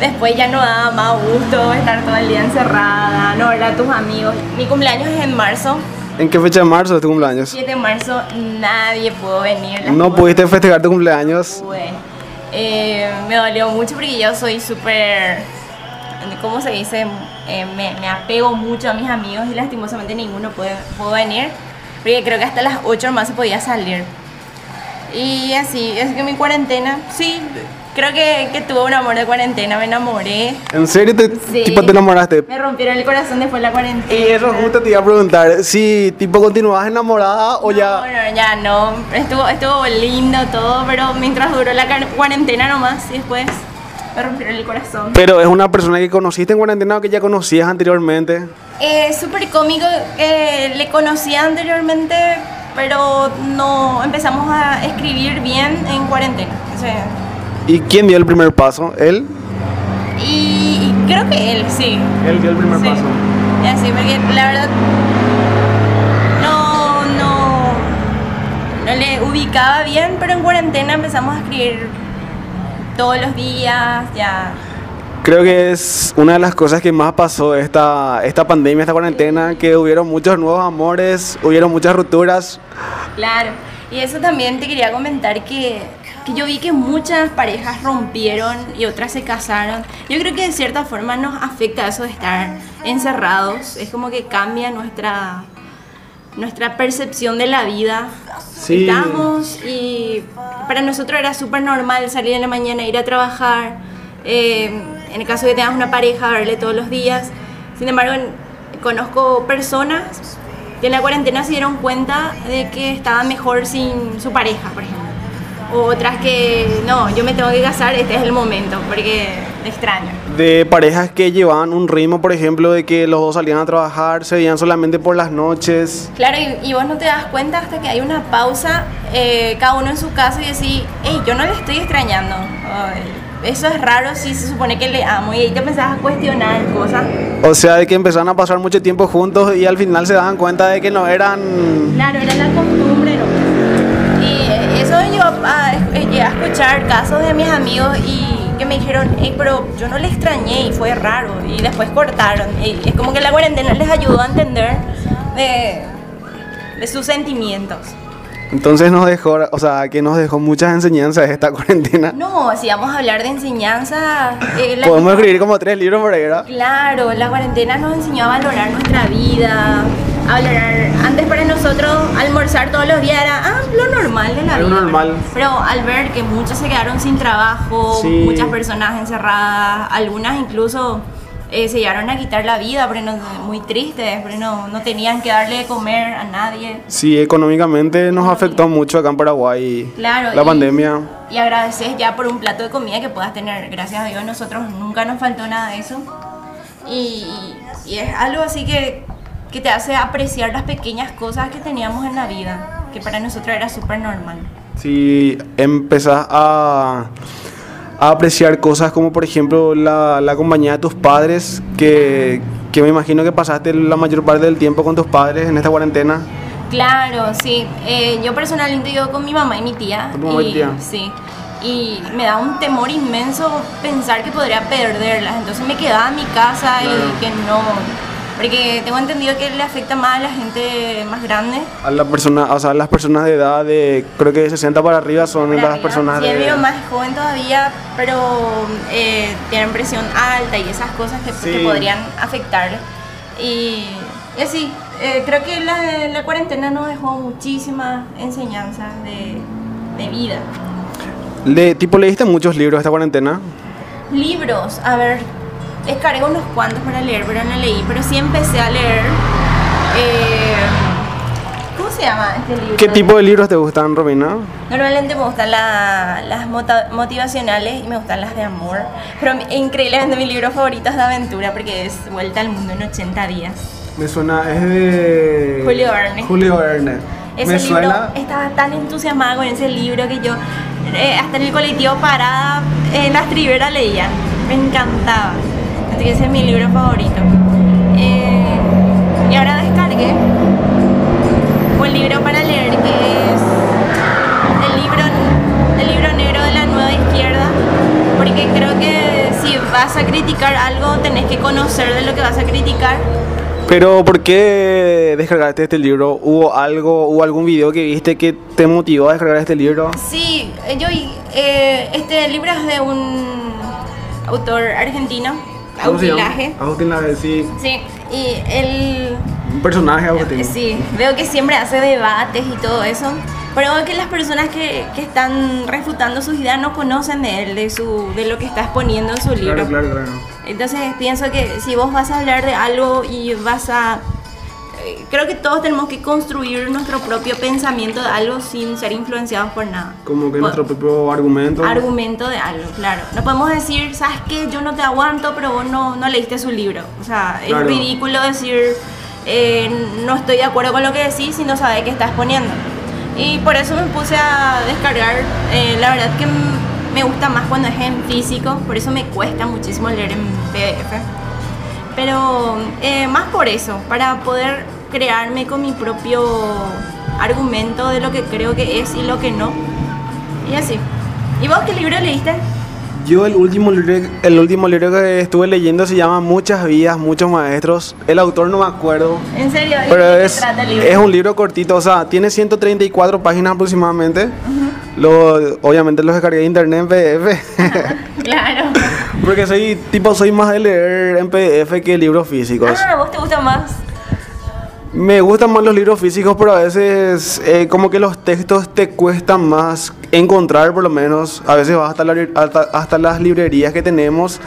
después ya no daba más gusto estar todo el día encerrada, no ver a tus amigos. Mi cumpleaños es en marzo, ¿En qué fecha de marzo es tu cumpleaños? 7 de marzo, nadie pudo venir. No pudiste festejar tu cumpleaños. Bueno, eh, me dolió mucho porque yo soy súper, ¿cómo se dice? Eh, me, me apego mucho a mis amigos y lastimosamente ninguno puede, pudo venir. Porque creo que hasta las 8 más se podía salir. Y así, es que mi cuarentena, sí, creo que, que tuve un amor de cuarentena, me enamoré. ¿En serio te, Sí. tipo, te enamoraste? Me rompieron el corazón después de la cuarentena. Y eso justo te iba a preguntar, si tipo continuabas enamorada o ya... No, no, ya no. Estuvo, estuvo lindo todo, pero mientras duró la cuarentena nomás y después me rompieron el corazón. Pero es una persona que conociste en cuarentena o que ya conocías anteriormente. Es súper cómico, eh, le conocía anteriormente, pero no empezamos a escribir bien en cuarentena. O sea, ¿Y quién dio el primer paso? ¿Él? y, creo que él, sí. Él dio el primer Sí. paso. Ya, sí, porque la verdad no, no, no le ubicaba bien, pero en cuarentena empezamos a escribir todos los días, ya. Creo que es una de las cosas que más pasó esta, esta pandemia, esta cuarentena, que hubieron muchos nuevos amores, hubieron muchas rupturas. Claro, y eso también te quería comentar que, que yo vi que muchas parejas rompieron y otras se casaron. Yo creo que de cierta forma nos afecta eso de estar encerrados, es como que cambia nuestra, nuestra percepción de la vida. Sí. Estamos y para nosotros era súper normal salir en la mañana, ir a trabajar, eh, en el caso de que tengas una pareja, verle todos los días. Sin embargo, conozco personas que en la cuarentena se dieron cuenta de que estaban mejor sin su pareja, por ejemplo. O otras que, no, yo me tengo que casar, este es el momento, porque extraño. De parejas que llevaban un ritmo, por ejemplo, de que los dos salían a trabajar, se veían solamente por las noches. Claro, y, y vos no te das cuenta hasta que hay una pausa, eh, cada uno en su casa y decís, hey, yo no le estoy extrañando. Ay, eso es raro si se supone que le amo. Y ahí te empezás a cuestionar cosas. O sea, de que empezaron a pasar mucho tiempo juntos y al final se daban cuenta de que no eran... Claro, era la costumbre, ¿no? Yo a, eh, llegué a escuchar casos de mis amigos y que me dijeron, hey, pero yo no le extrañé y fue raro. Y después cortaron. Y es como que la cuarentena les ayudó a entender de, de sus sentimientos. Entonces nos dejó, o sea, que nos dejó muchas enseñanzas esta cuarentena. No, si vamos a hablar de enseñanza... eh, Podemos escribir como tres libros por ahí, ¿verdad? Claro, la cuarentena nos enseñó a valorar nuestra vida, a valorar... Antes para nosotros almorzar todos los días era ah, lo normal de la Era vida. normal. Pero al ver que muchos se quedaron sin trabajo, Sí. muchas personas encerradas, algunas incluso eh, se llegaron a quitar la vida, porque no, muy tristes, porque no, no tenían que darle de comer a nadie. Sí, económicamente nos afectó mucho acá en Paraguay Claro, la y- pandemia. Y agradeces ya por un plato de comida que puedas tener. Gracias a Dios, nosotros nunca nos faltó nada de eso. Y, y es algo así que, que te hace apreciar las pequeñas cosas que teníamos en la vida, que para nosotros era súper normal. Si empezás a, a apreciar cosas como por ejemplo la, la compañía de tus padres, que, que me imagino que pasaste la mayor parte del tiempo con tus padres en esta cuarentena. Claro, sí. Eh, yo personalmente vivo con mi mamá y mi tía. ¿Con tu mamá y tía? Sí. Y me da un temor inmenso pensar que podría perderlas. Entonces me quedaba en mi casa Claro. y que no, Porque tengo entendido que le afecta más a la gente más grande. A la persona, o sea, las personas de edad de, creo que de 60 para arriba son Para las arriba. personas Sí, de... mío más joven todavía, pero eh, tienen presión alta y esas cosas que, que Sí. podrían afectar. Y, y así, eh, creo que la, la cuarentena nos dejó muchísimas enseñanzas de, de vida. Le, tipo, ¿leíste muchos libros esta cuarentena? Libros, a ver, descargué unos cuantos para leer, pero no leí. Pero sí empecé a leer. eh, ¿Cómo se llama este libro? ¿Qué tipo de libros te gustan, Robina? Normalmente me gustan la- las mota- motivacionales y me gustan las de amor. Pero increíblemente mi libro favorito es de aventura porque es Vuelta al Mundo en 80 días. Me suena, es de... Julio Verne. Julio Verne. Ese Me libro, suena... estaba tan entusiasmada con ese libro que yo eh, hasta en el colectivo parada en las triberas leía. Me encantaba. Que ese es mi libro favorito. Eh, y ahora descargué un libro para leer que es el libro, el libro negro de la nueva izquierda. Porque creo que si vas a criticar algo tenés que conocer de lo que vas a criticar Pero, ¿por qué descargaste este libro? ¿Hubo algo, hubo algún video que viste que te motivó a descargar este libro? Sí, eh, yo eh, este libro es de un autor argentino, Autilaje. Agustín Laje, sí. Sí, y él Un personaje, Agustín. sí, veo que siempre hace debates y todo eso. Pero veo que las personas que, que están refutando sus ideas no conocen de él, de su, de lo que está exponiendo en su libro. Claro, claro, claro. Entonces pienso que si vos vas a hablar de algo y vas a... eh, Creo que todos tenemos que construir nuestro propio pensamiento de algo sin ser influenciados por nada. Como que Po- nuestro propio argumento. argumento de algo, claro. No podemos decir, ¿sabes qué? Yo no te aguanto, pero vos no, no leíste su libro. O sea, Claro. es ridículo decir, eh, no estoy de acuerdo con lo que decís si no sabes qué estás poniendo. Y por eso me puse a descargar. eh, la verdad que me gusta más cuando es en físico, por eso me cuesta muchísimo leer en PDF. Pero eh, más por eso, para poder crearme con mi propio argumento de lo que creo que es y lo que no. Y así. ¿Y vos qué libro leíste? Yo el último, libro, el último libro que estuve leyendo se llama Muchas vidas, muchos maestros. El autor no me acuerdo, ¿En serio? ¿De pero qué es, trata el libro? es un libro cortito, o sea, tiene 134 páginas aproximadamente. Lo, obviamente los descargué de internet en PDF. Claro. Porque soy tipo soy más de leer en PDF que libros físicos. Ah, ¿a vos te gusta más? Me gustan más los libros físicos, pero a veces eh, como que los textos te cuestan más encontrar, por lo menos. A veces vas hasta, la hasta, hasta las librerías que tenemos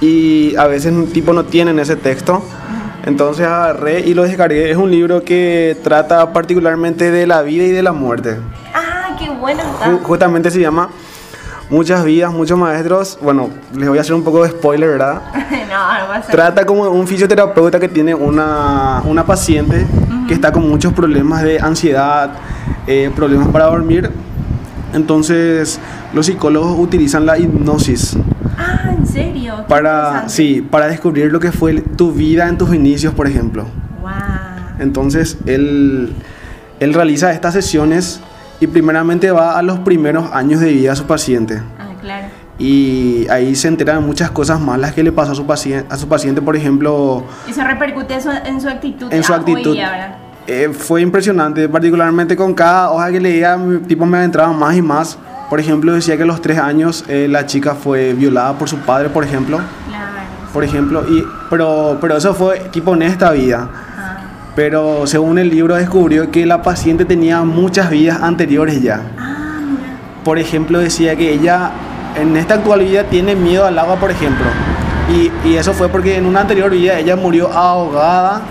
y a veces tipo no tienen ese texto. Entonces agarré y lo descargué. Es un libro que trata particularmente de la vida y de la muerte. Ah, qué bueno Ju- está. justamente se llama Muchas vidas, muchos maestros. Bueno, les voy a hacer un poco de spoiler, ¿verdad? no, no pasa Trata como un fisioterapeuta que tiene una, una paciente que está con muchos problemas de ansiedad, eh, problemas para dormir. Entonces los psicólogos utilizan la hipnosis Ah, ¿en serio? Qué para, sí, para descubrir lo que fue tu vida en tus inicios, por ejemplo. Wow. Entonces él, él realiza estas sesiones y primeramente va a los primeros años de vida de su paciente. Ah, claro. Y ahí se entera de muchas cosas malas que le pasó a su paciente, a su paciente por ejemplo, Y eso repercute eso en su actitud. en su ah, actitud. día. Eh, fue impresionante, particularmente con cada hoja que leía, tipo me adentraba más y más. Por ejemplo, decía que a los tres años eh, la chica fue violada por su padre, por ejemplo. Claro. Por ejemplo, y, pero, pero eso fue tipo en esta vida. Ah, Pero según el libro descubrió que la paciente tenía muchas vidas anteriores ya. ah mira. Por ejemplo, decía que ella en esta actual vida tiene miedo al agua, por ejemplo. Y, y eso fue porque en una anterior vida ella murió ahogada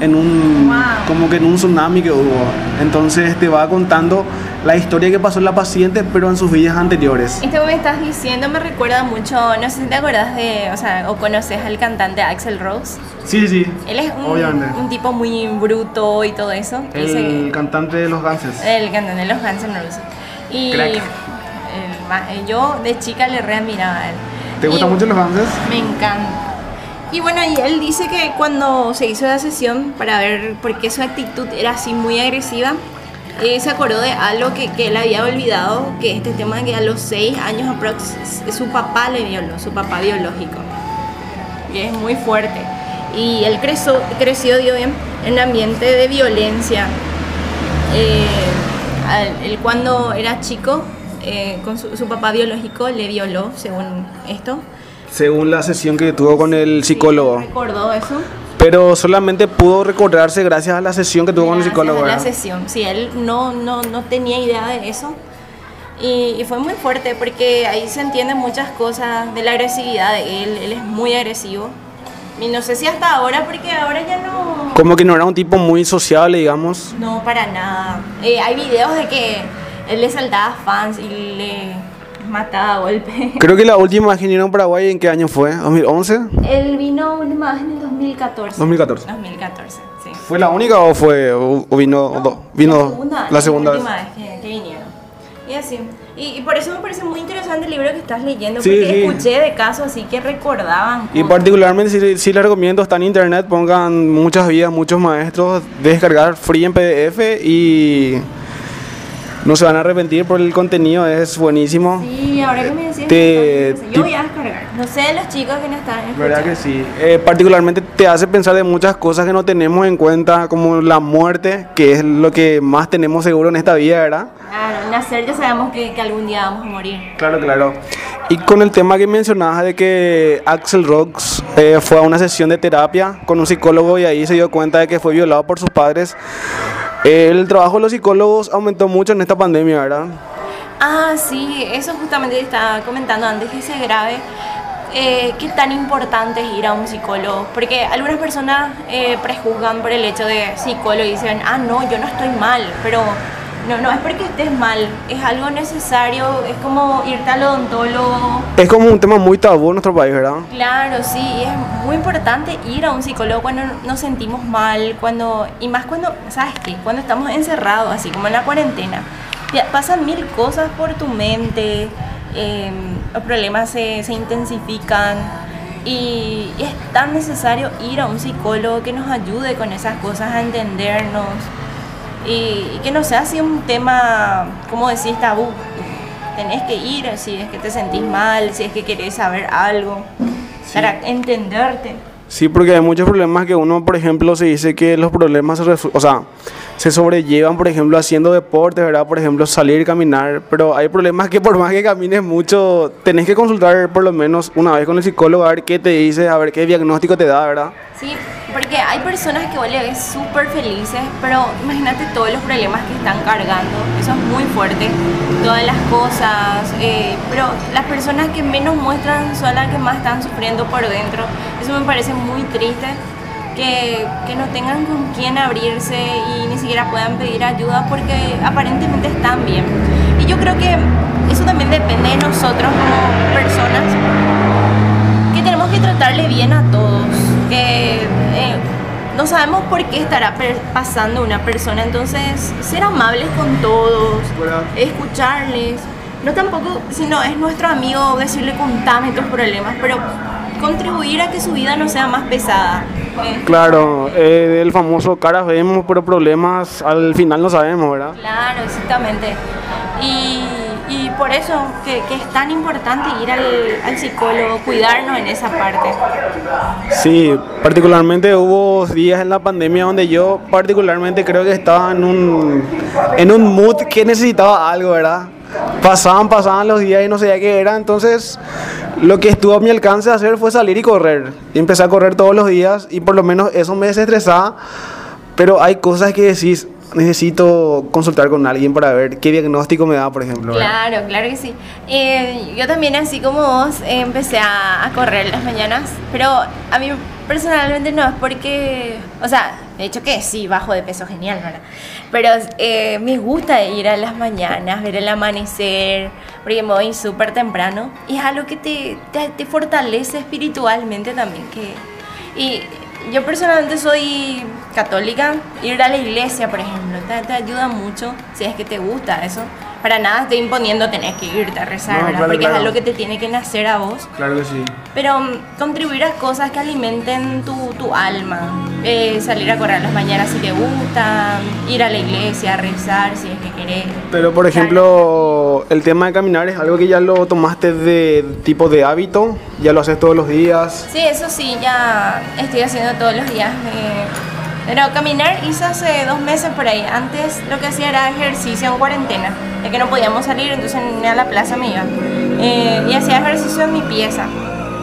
en un Wow. como que en un tsunami que hubo. Entonces te va contando la historia que pasó en la paciente, pero en sus vidas anteriores. Esto que me estás diciendo me recuerda mucho, no sé si te acuerdas de, o sea, o conoces al cantante Axel Rose. Sí, sí. Él es un, Obviamente. un tipo muy bruto y todo eso. El cantante de los Ganses. el cantante de los Guns N' Roses. Y Crack. el ma- eh, yo de chica le readmiraba a él. ¿Te gustan mucho los Ganses? Me encanta. Y bueno, y él dice que cuando se hizo la sesión para ver por qué su actitud era así muy agresiva, eh, se acordó de algo que, que él había olvidado, que este tema de que a los 6 años aprox su papá le violó, su papá biológico. Y es muy fuerte. Y él creció, creció digo bien, en un ambiente de violencia. Eh, él cuando era chico, eh, con su, su papá biológico le violó, según esto. Según la sesión que tuvo con el psicólogo. Sí, recordó eso. Pero solamente pudo recordarse gracias a la sesión que tuvo con el Gracias psicólogo. a La sesión, sí, él no, no, no tenía idea de eso. Y, y fue muy fuerte porque ahí se entienden muchas cosas de la agresividad de él. Él es muy agresivo. Y no sé si hasta ahora, porque ahora ya no. Como que no era un tipo muy sociable, digamos. No, para nada. Eh, hay videos de que él le saltaba fans y le mataba a golpe. Creo que la última vez que vino a Paraguay, ¿en qué año fue? ¿2011? Él vino vez en el 2014. 2014. 2014, sí. ¿Fue la única o fue o, vino o dos? vino la segunda, la segunda la vez? última vez que, que vinieron. Y así. Y, y por eso me parece muy interesante el libro que estás leyendo, Sí, porque sí. escuché de casos así que recordaban. Y particularmente si, si les recomiendo, está en internet, pongan muchas vías, muchos maestros, descargar free en PDF y no se van a arrepentir por el contenido, es buenísimo. Sí, ahora que me decías, Te- entonces, te- yo voy a descargar. No sé los chicos que no están escuchando. ¿Verdad que sí? Eh, particularmente te hace pensar de muchas cosas que no tenemos en cuenta, como la muerte, que es lo que más tenemos seguro en esta vida, ¿verdad? Claro, nacer ya sabemos que, que algún día vamos a morir. Claro, claro. Y con el tema que mencionabas de que Axel Rocks eh, fue a una sesión de terapia con un psicólogo y ahí se dio cuenta de que fue violado por sus padres. El trabajo de los psicólogos aumentó mucho en esta pandemia, ¿verdad? Ah, sí, eso justamente estaba comentando antes que se grave. Eh, ¿Qué tan importante es ir a un psicólogo? Porque algunas personas eh, prejuzgan por el hecho de psicólogo y dicen, ah, no, yo no estoy mal, pero no, no es porque estés mal, es algo necesario, es como irte al odontólogo. Es como un tema muy tabú en nuestro país, ¿verdad? Claro, sí, es muy importante ir a un psicólogo cuando nos sentimos mal, cuando y más cuando, ¿sabes qué? Cuando estamos encerrados, así como en la cuarentena. Ya pasan mil cosas por tu mente, eh, los problemas se, se intensifican y, y es tan necesario ir a un psicólogo que nos ayude con esas cosas, a entendernos y, y que no sea así un tema, como decís, tabú. Tenés que ir si es que te sentís mal, si es que querés saber algo, para entenderte. Sí, porque hay muchos problemas que uno, por ejemplo, se dice que los problemas se, o sea, se sobrellevan, por ejemplo, haciendo deporte, ¿verdad? Por ejemplo, salir caminar, pero hay problemas que por más que camines mucho, tenés que consultar por lo menos una vez con el psicólogo a ver qué te dice, a ver qué diagnóstico te da, ¿verdad? Sí, porque hay personas que vos le ves súper felices, pero imagínate todos los problemas que están cargando. Eso es muy fuerte. Todas las cosas. eh, pero las personas que menos muestran son las que más están sufriendo por dentro. Eso me parece muy triste. Que, que no tengan con quién abrirse y ni siquiera puedan pedir ayuda porque aparentemente están bien. Y yo creo que eso también depende de nosotros como personas que tenemos que tratarle bien a todos, que eh, no sabemos por qué estará pasando una persona, entonces ser amables con todos, escucharles, no tampoco, sino es nuestro amigo decirle contame tus problemas, pero contribuir a que su vida no sea más pesada. Claro, eh, el famoso caras vemos, pero problemas al final no sabemos, ¿verdad? Claro, exactamente. Y, y por eso que, que es tan importante ir al, al psicólogo, cuidarnos en esa parte. Sí, particularmente hubo días en la pandemia donde yo particularmente creo que estaba en un, en un mood que necesitaba algo, ¿verdad? Pasaban, pasaban los días y no sabía qué era, entonces lo que estuvo a mi alcance de hacer fue salir y correr. Y empecé a correr todos los días y por lo menos eso me desestresaba, pero hay cosas que decís, necesito consultar con alguien para ver qué diagnóstico me da, por ejemplo. Claro, claro que sí. Eh, yo también, así como vos, empecé a, a correr las mañanas, pero a mí personalmente no es porque, o sea, de hecho que sí, bajo de peso genial, ¿verdad? Pero eh, me gusta ir a las mañanas, ver el amanecer, porque me voy súper temprano y es algo que te, te, fortalece espiritualmente también. Que, y yo personalmente soy católica, ir a la iglesia, por ejemplo, te ayuda mucho si es que te gusta eso. Para nada estoy imponiendo tenés que irte a rezar, No, ¿verdad? claro, Porque claro. es algo que te tiene que nacer a vos. Claro que sí. Pero mm, contribuir a cosas que alimenten tu, tu alma. Eh, salir a correr las mañanas si te gusta, ir a la iglesia a rezar si es que querés. Pero por ejemplo, el tema de caminar es algo que ya lo tomaste de tipo de hábito, ya lo haces todos los días. Sí, eso sí, ya estoy haciendo todos los días. eh, pero caminar hice hace dos meses por ahí. Antes lo que hacía era ejercicio en cuarentena, ya que no podíamos salir, entonces ni a la plaza me iba. Eh, y hacía ejercicio en mi pieza.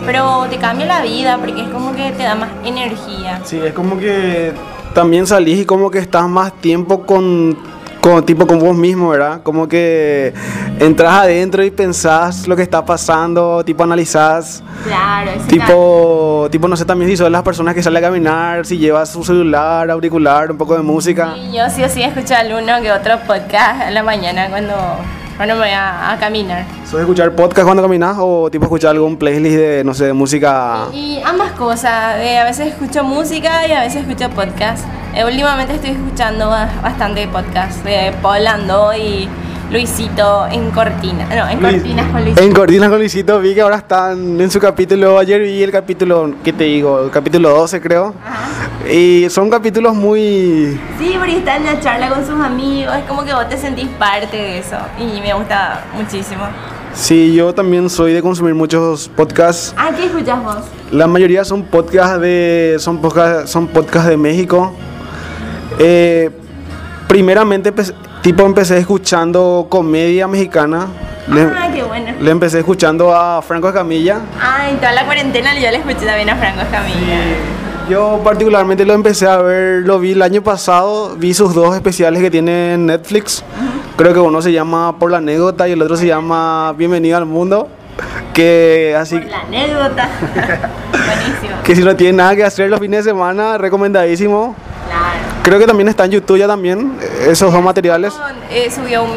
Pero te cambia la vida porque es como que te da más energía. Sí, es como que también salís y como que estás más tiempo con, con tipo con vos mismo, ¿verdad? Como que entras adentro y pensás lo que está pasando, tipo analizás, Claro, tipo, tipo no sé también si son las personas que salen a caminar, si llevas su celular, auricular, un poco de música. Y yo sí o sí escucho alguno que otro podcast a la mañana cuando, cuando me voy a, a caminar. ¿Sos escuchar podcast cuando caminas o tipo escuchar algún playlist de, no sé, de música? Y ambas cosas, eh, a veces escucho música y a veces escucho podcast. Eh, últimamente estoy escuchando ba- bastante podcast de Paul Ando y Luisito en Cortina. No, en Luis- Cortinas con Luisito. En Cortinas con Luisito vi que ahora están en su capítulo, ayer vi el capítulo, ¿qué te digo? El capítulo 12 creo. Ajá. Y son capítulos muy... Sí, porque está en la charla con sus amigos, es como que vos te sentís parte de eso y me gusta muchísimo. Sí, yo también soy de consumir muchos podcasts. Ah, ¿qué escuchas vos? La mayoría son podcasts de son podcasts, son podcasts de México. Eh, primeramente empe- tipo empecé escuchando comedia mexicana. Le, Ah, qué bueno. le empecé escuchando a Franco Escamilla. Ah, y toda la cuarentena yo le escuché también a Franco Escamilla. Yo particularmente lo empecé a ver, lo vi el año pasado, vi sus dos especiales que tiene en Netflix. Creo que uno se llama Por la anécdota y el otro se llama Bienvenido al mundo. Que así Por la anécdota. Buenísimo. que si no tiene nada que hacer los fines de semana, recomendadísimo. Creo que también está en YouTube ya también, eh, esos dos materiales. Eh, subió un,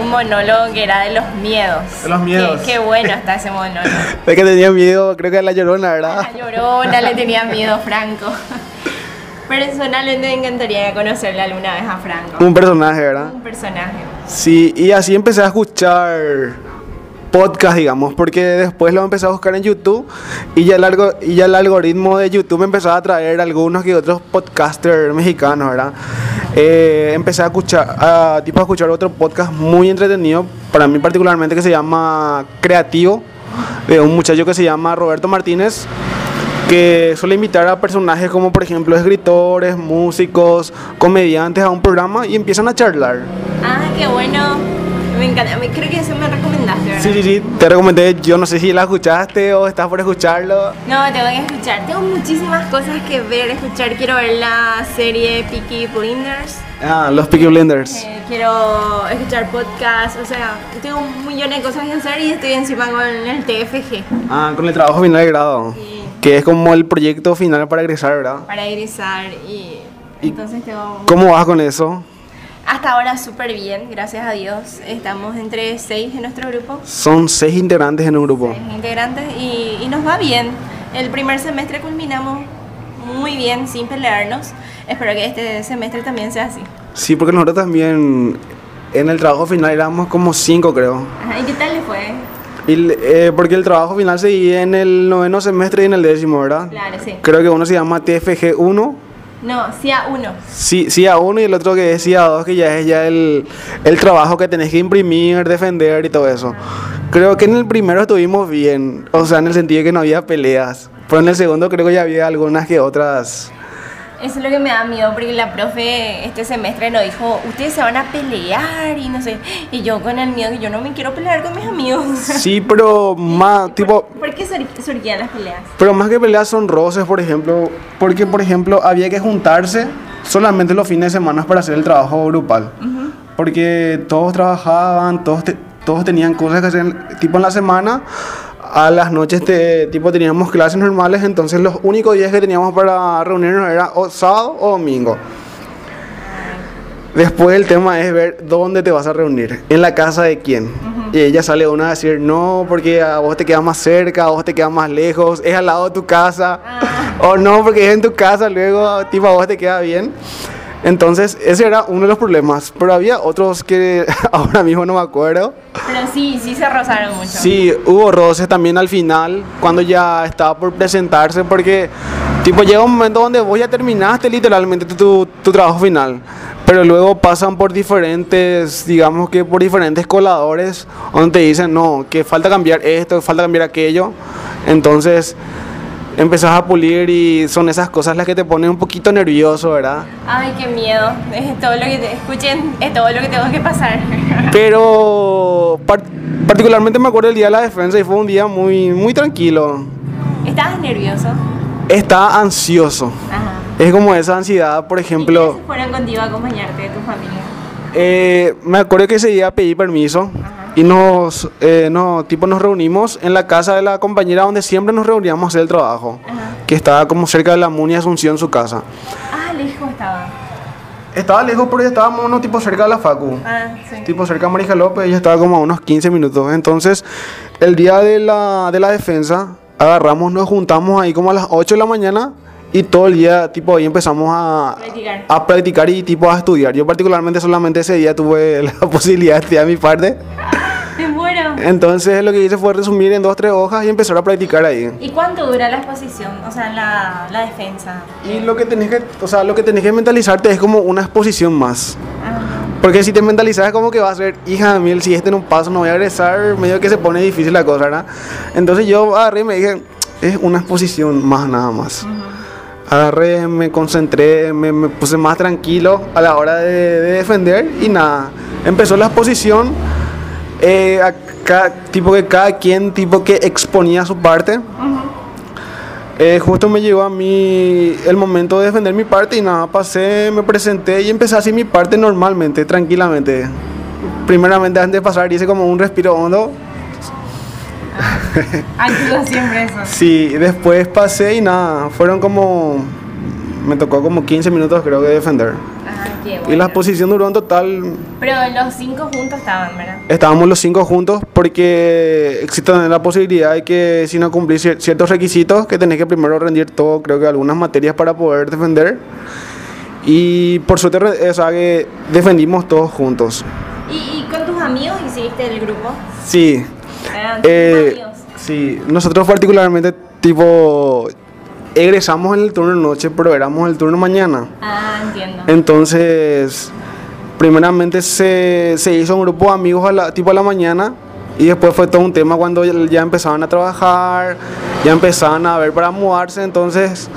un monólogo que era de los miedos. De los miedos. Qué, qué bueno está ese monólogo. Es que tenía miedo, creo que a la llorona, ¿verdad? La llorona le tenía miedo a Franco. Personalmente me encantaría conocerle alguna vez a Franco. Un personaje, ¿verdad? Un personaje. Sí, y así empecé a escuchar podcast, digamos, porque después lo empecé a buscar en YouTube y ya el, algo, y ya el algoritmo de YouTube me empezó a traer algunos que otros podcasters mexicanos, ¿verdad? Eh, empecé a escuchar, a, tipo, a escuchar otro podcast muy entretenido, para mí particularmente, que se llama Creativo, de un muchacho que se llama Roberto Martínez que suele invitar a personajes como por ejemplo escritores, músicos, comediantes a un programa y empiezan a charlar. Ah, qué bueno. Me encanta. Creo que eso me recomendaste, ¿verdad? Sí, sí, sí, te recomendé, yo no sé si la escuchaste o estás por escucharlo. No, tengo que escuchar. Tengo muchísimas cosas que ver, escuchar. Quiero ver la serie Peaky Blinders. Ah, los Peaky Blinders. Eh, quiero escuchar podcasts. O sea, tengo un millón de cosas que hacer y estoy encima con el TFG. Ah, con el trabajo final de grado. Sí. Que es como el proyecto final para egresar, ¿verdad? Para egresar y, ¿Y entonces tengo... ¿Cómo vas con eso? Hasta ahora súper bien, gracias a Dios. Estamos entre seis en nuestro grupo, Son seis integrantes en un grupo. seis integrantes y, y nos va bien. El primer semestre culminamos muy bien, sin pelearnos. Espero que este semestre también sea así. Sí, porque nosotros también en el trabajo final éramos como cinco, creo. Ajá, ¿Y qué tal le fue? Y, eh, porque el trabajo final se divide en el noveno semestre y en el décimo, ¿verdad? Claro, sí. Creo que uno se llama TFG 1, No, sí a uno. sí, CIA1 y el otro que es CIA2, que ya es ya el, el trabajo que tenés que imprimir, defender y todo eso. Creo que en el primero estuvimos bien, o sea, en el sentido de que no había peleas. Pero en el segundo creo que ya había algunas que otras. Eso es lo que me da miedo porque la profe este semestre nos dijo, ustedes se van a pelear y no sé. Y yo con el miedo que yo no me quiero pelear con mis amigos. Sí, pero más, tipo, ¿Por qué sur- surgían las peleas? Pero más que peleas son roces, por ejemplo, porque por ejemplo había que juntarse solamente los fines de semana para hacer el trabajo grupal. Porque todos trabajaban, todos, te- todos tenían cosas que hacer, tipo en la semana, a las noches te- tipo teníamos clases normales, entonces los únicos días que teníamos para reunirnos era o sábado o domingo. Después el tema es ver dónde te vas a reunir, en la casa de quién. Y ella sale una a decir, no, porque a vos te queda más cerca, a vos te queda más lejos, es al lado de tu casa. Ah. O no, porque es en tu casa, luego tipo a vos te queda bien. Entonces, ese era uno de los problemas. Pero había otros que ahora mismo no me acuerdo. Pero sí, sí se rozaron mucho. Sí, hubo roces también al final, cuando ya estaba por presentarse, porque tipo llega un momento donde vos ya terminaste literalmente tu, tu trabajo final. Pero luego pasan por diferentes, digamos que por diferentes coladores, donde te dicen, no, que falta cambiar esto, falta cambiar aquello. Entonces, empezás a pulir y son esas cosas las que te ponen un poquito nervioso, ¿verdad? Ay, qué miedo. Es todo lo que te escuchen, es todo lo que tengo que pasar. Pero par- particularmente me acuerdo el día de la defensa y fue un día muy, muy tranquilo. ¿Estabas nervioso? Estaba ansioso. Ajá. Es como esa ansiedad, por ¿Y ejemplo, quiénes fueron contigo a acompañarte de tu familia? eh, me acuerdo que ese día pedí permiso y nos, eh, no, tipo nos reunimos en la casa de la compañera donde siempre nos reuníamos a hacer el trabajo, Ajá. que estaba como cerca de la Muni Asunción, su casa. Ah, lejos estaba. Estaba lejos, pero ya estábamos no, tipo cerca de la Facu. Ah, sí. tipo cerca de Marija López, ella estaba como a unos 15 minutos. Entonces, el día de la, de la defensa, agarramos, nos juntamos ahí como a las 8 de la mañana y todo el día, tipo, ahí empezamos a Practicar. a practicar y tipo a estudiar. Yo particularmente solamente ese día tuve la posibilidad de estudiar mi parte. Me muero. Entonces lo que hice fue resumir en dos, tres hojas y empezar a practicar ahí. ¿Y cuánto dura la exposición? O sea, la, la defensa. Y lo que tenés que, o sea, lo que tenés que mentalizarte es como una exposición más. Ah, Porque si te mentalizas como que va a ser, hija de mil, si este no paso no voy a regresar, medio que se pone difícil la cosa, ¿verdad? Entonces yo agarré y me dije, es una exposición más nada más. Agarré, me concentré, me, me puse más tranquilo a la hora de, de defender y nada. Empezó la exposición, eh, tipo que cada quien tipo que exponía su parte. Eh, justo me llegó a mí el momento de defender mi parte y nada, pasé, me presenté y empecé así mi parte normalmente, tranquilamente. Primeramente antes de pasar hice como un respiro hondo. ayuda siempre eso. Sí, después pasé y nada, fueron como, me tocó como 15 minutos creo que defender. Qué Y bueno. la exposición duró en total, Pero los cinco juntos estaban, ¿verdad? estábamos los cinco juntos porque existe también la posibilidad de que si no cumplís cier- ciertos requisitos, que tenés que primero rendir todo, creo que algunas materias para poder defender. Y por suerte, o sea, que defendimos todos juntos. ¿Y, y con tus amigos hiciste el grupo? Sí, eh, amigos. sí, nosotros particularmente, tipo, egresamos en el turno de noche, pero éramos el turno mañana. Ah, entiendo. Entonces, primeramente se, se hizo un grupo de amigos a la, tipo a la mañana y después fue todo un tema cuando ya, ya empezaban a trabajar, ya empezaban a ver para mudarse, entonces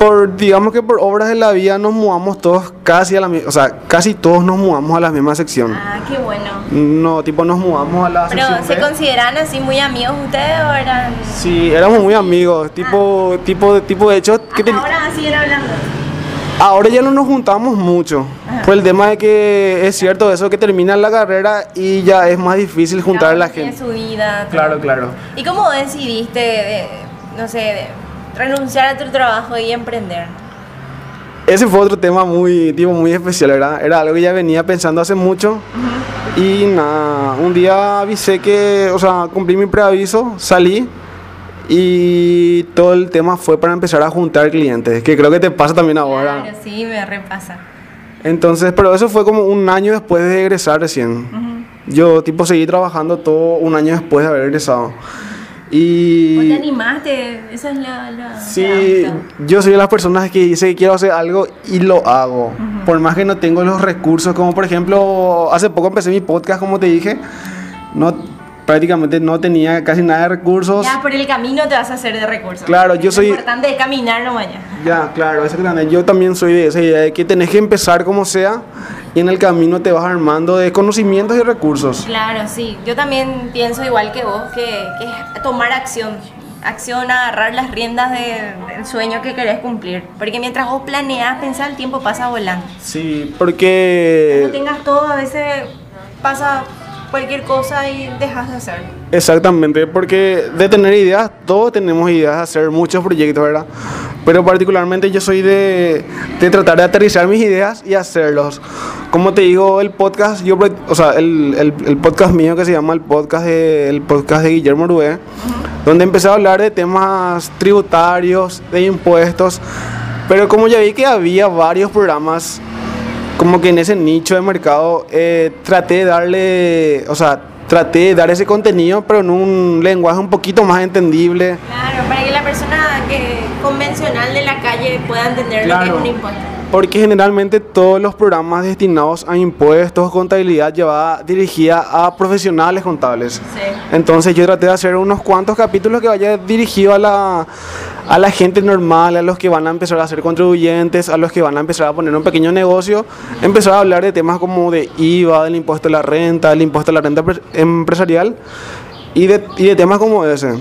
por digamos que por obras de la vida nos mudamos todos casi a la misma, o sea, casi todos nos mudamos a la misma sección. Ah, qué bueno. No, tipo nos mudamos a la Pero, sección ¿se B. consideran así muy amigos ustedes o eran...? Sí, éramos muy amigos, tipo tipo de tipo de hecho que ten- Ahora siguen hablando. Ahora ya no nos juntamos mucho. Por el tema de que es cierto eso que termina la carrera y ya es más difícil juntar a la gente. su vida. Claro, claro. ¿Y cómo decidiste, de- no sé, de renunciar a tu trabajo y emprender? Ese fue otro tema muy, tipo, muy especial, ¿verdad? Era algo que ya venía pensando hace mucho. Y nada, un día avisé que, o sea, cumplí mi preaviso, salí y todo el tema fue para empezar a juntar clientes, que creo que te pasa también ahora. Claro, sí, me repasa. Entonces, pero eso fue como un año después de egresar recién. Yo, tipo, seguí trabajando todo un año después de haber egresado. ¿Vos te Y animaste? Esa es la... la sí, la- yo soy de las personas que dice que quiero hacer algo y lo hago. Por más que no tengo los recursos, como por ejemplo, hace poco empecé mi podcast, como te dije, no prácticamente no tenía casi nada de recursos. Ya por el camino te vas a hacer de recursos. Claro, yo soy- Lo importante es caminar no vaya. Ya, claro, exactamente. Yo también soy de esa idea de que tenés que empezar como sea y en el camino te vas armando de conocimientos y recursos. Claro, sí. Yo también pienso igual que vos, que, que es tomar acción. Acción, agarrar las riendas de- del sueño que querés cumplir. Porque mientras vos planeas, pensar, el tiempo pasa volando. Sí, porque Cuando tengas todo, a veces pasa cualquier cosa y dejas de hacer. Exactamente, porque de tener ideas, todos tenemos ideas de hacer muchos proyectos, ¿verdad? Pero particularmente yo soy de, de tratar de aterrizar mis ideas y hacerlos. Como te digo, el podcast, yo, o sea, el, el- el podcast mío que se llama el podcast de, el podcast de Guillermo Rubé, donde empecé a hablar de temas tributarios, de impuestos, Pero como ya vi que había varios programas, como que en ese nicho de mercado, eh, traté de darle, o sea, traté de dar ese contenido, pero en un lenguaje un poquito más entendible. Claro, para que la persona que convencional de la calle pueda entender lo que es un impuesto. Porque generalmente todos los programas destinados a impuestos, contabilidad, llevaba dirigida a profesionales contables. Sí. Entonces yo traté de hacer unos cuantos capítulos que vaya dirigido a la, a la gente normal, a los que van a empezar a ser contribuyentes, a los que van a empezar a poner un pequeño negocio, empezar a hablar de temas como de IVA, del impuesto a la renta, del impuesto a la renta pre- empresarial y de, y de temas como ese.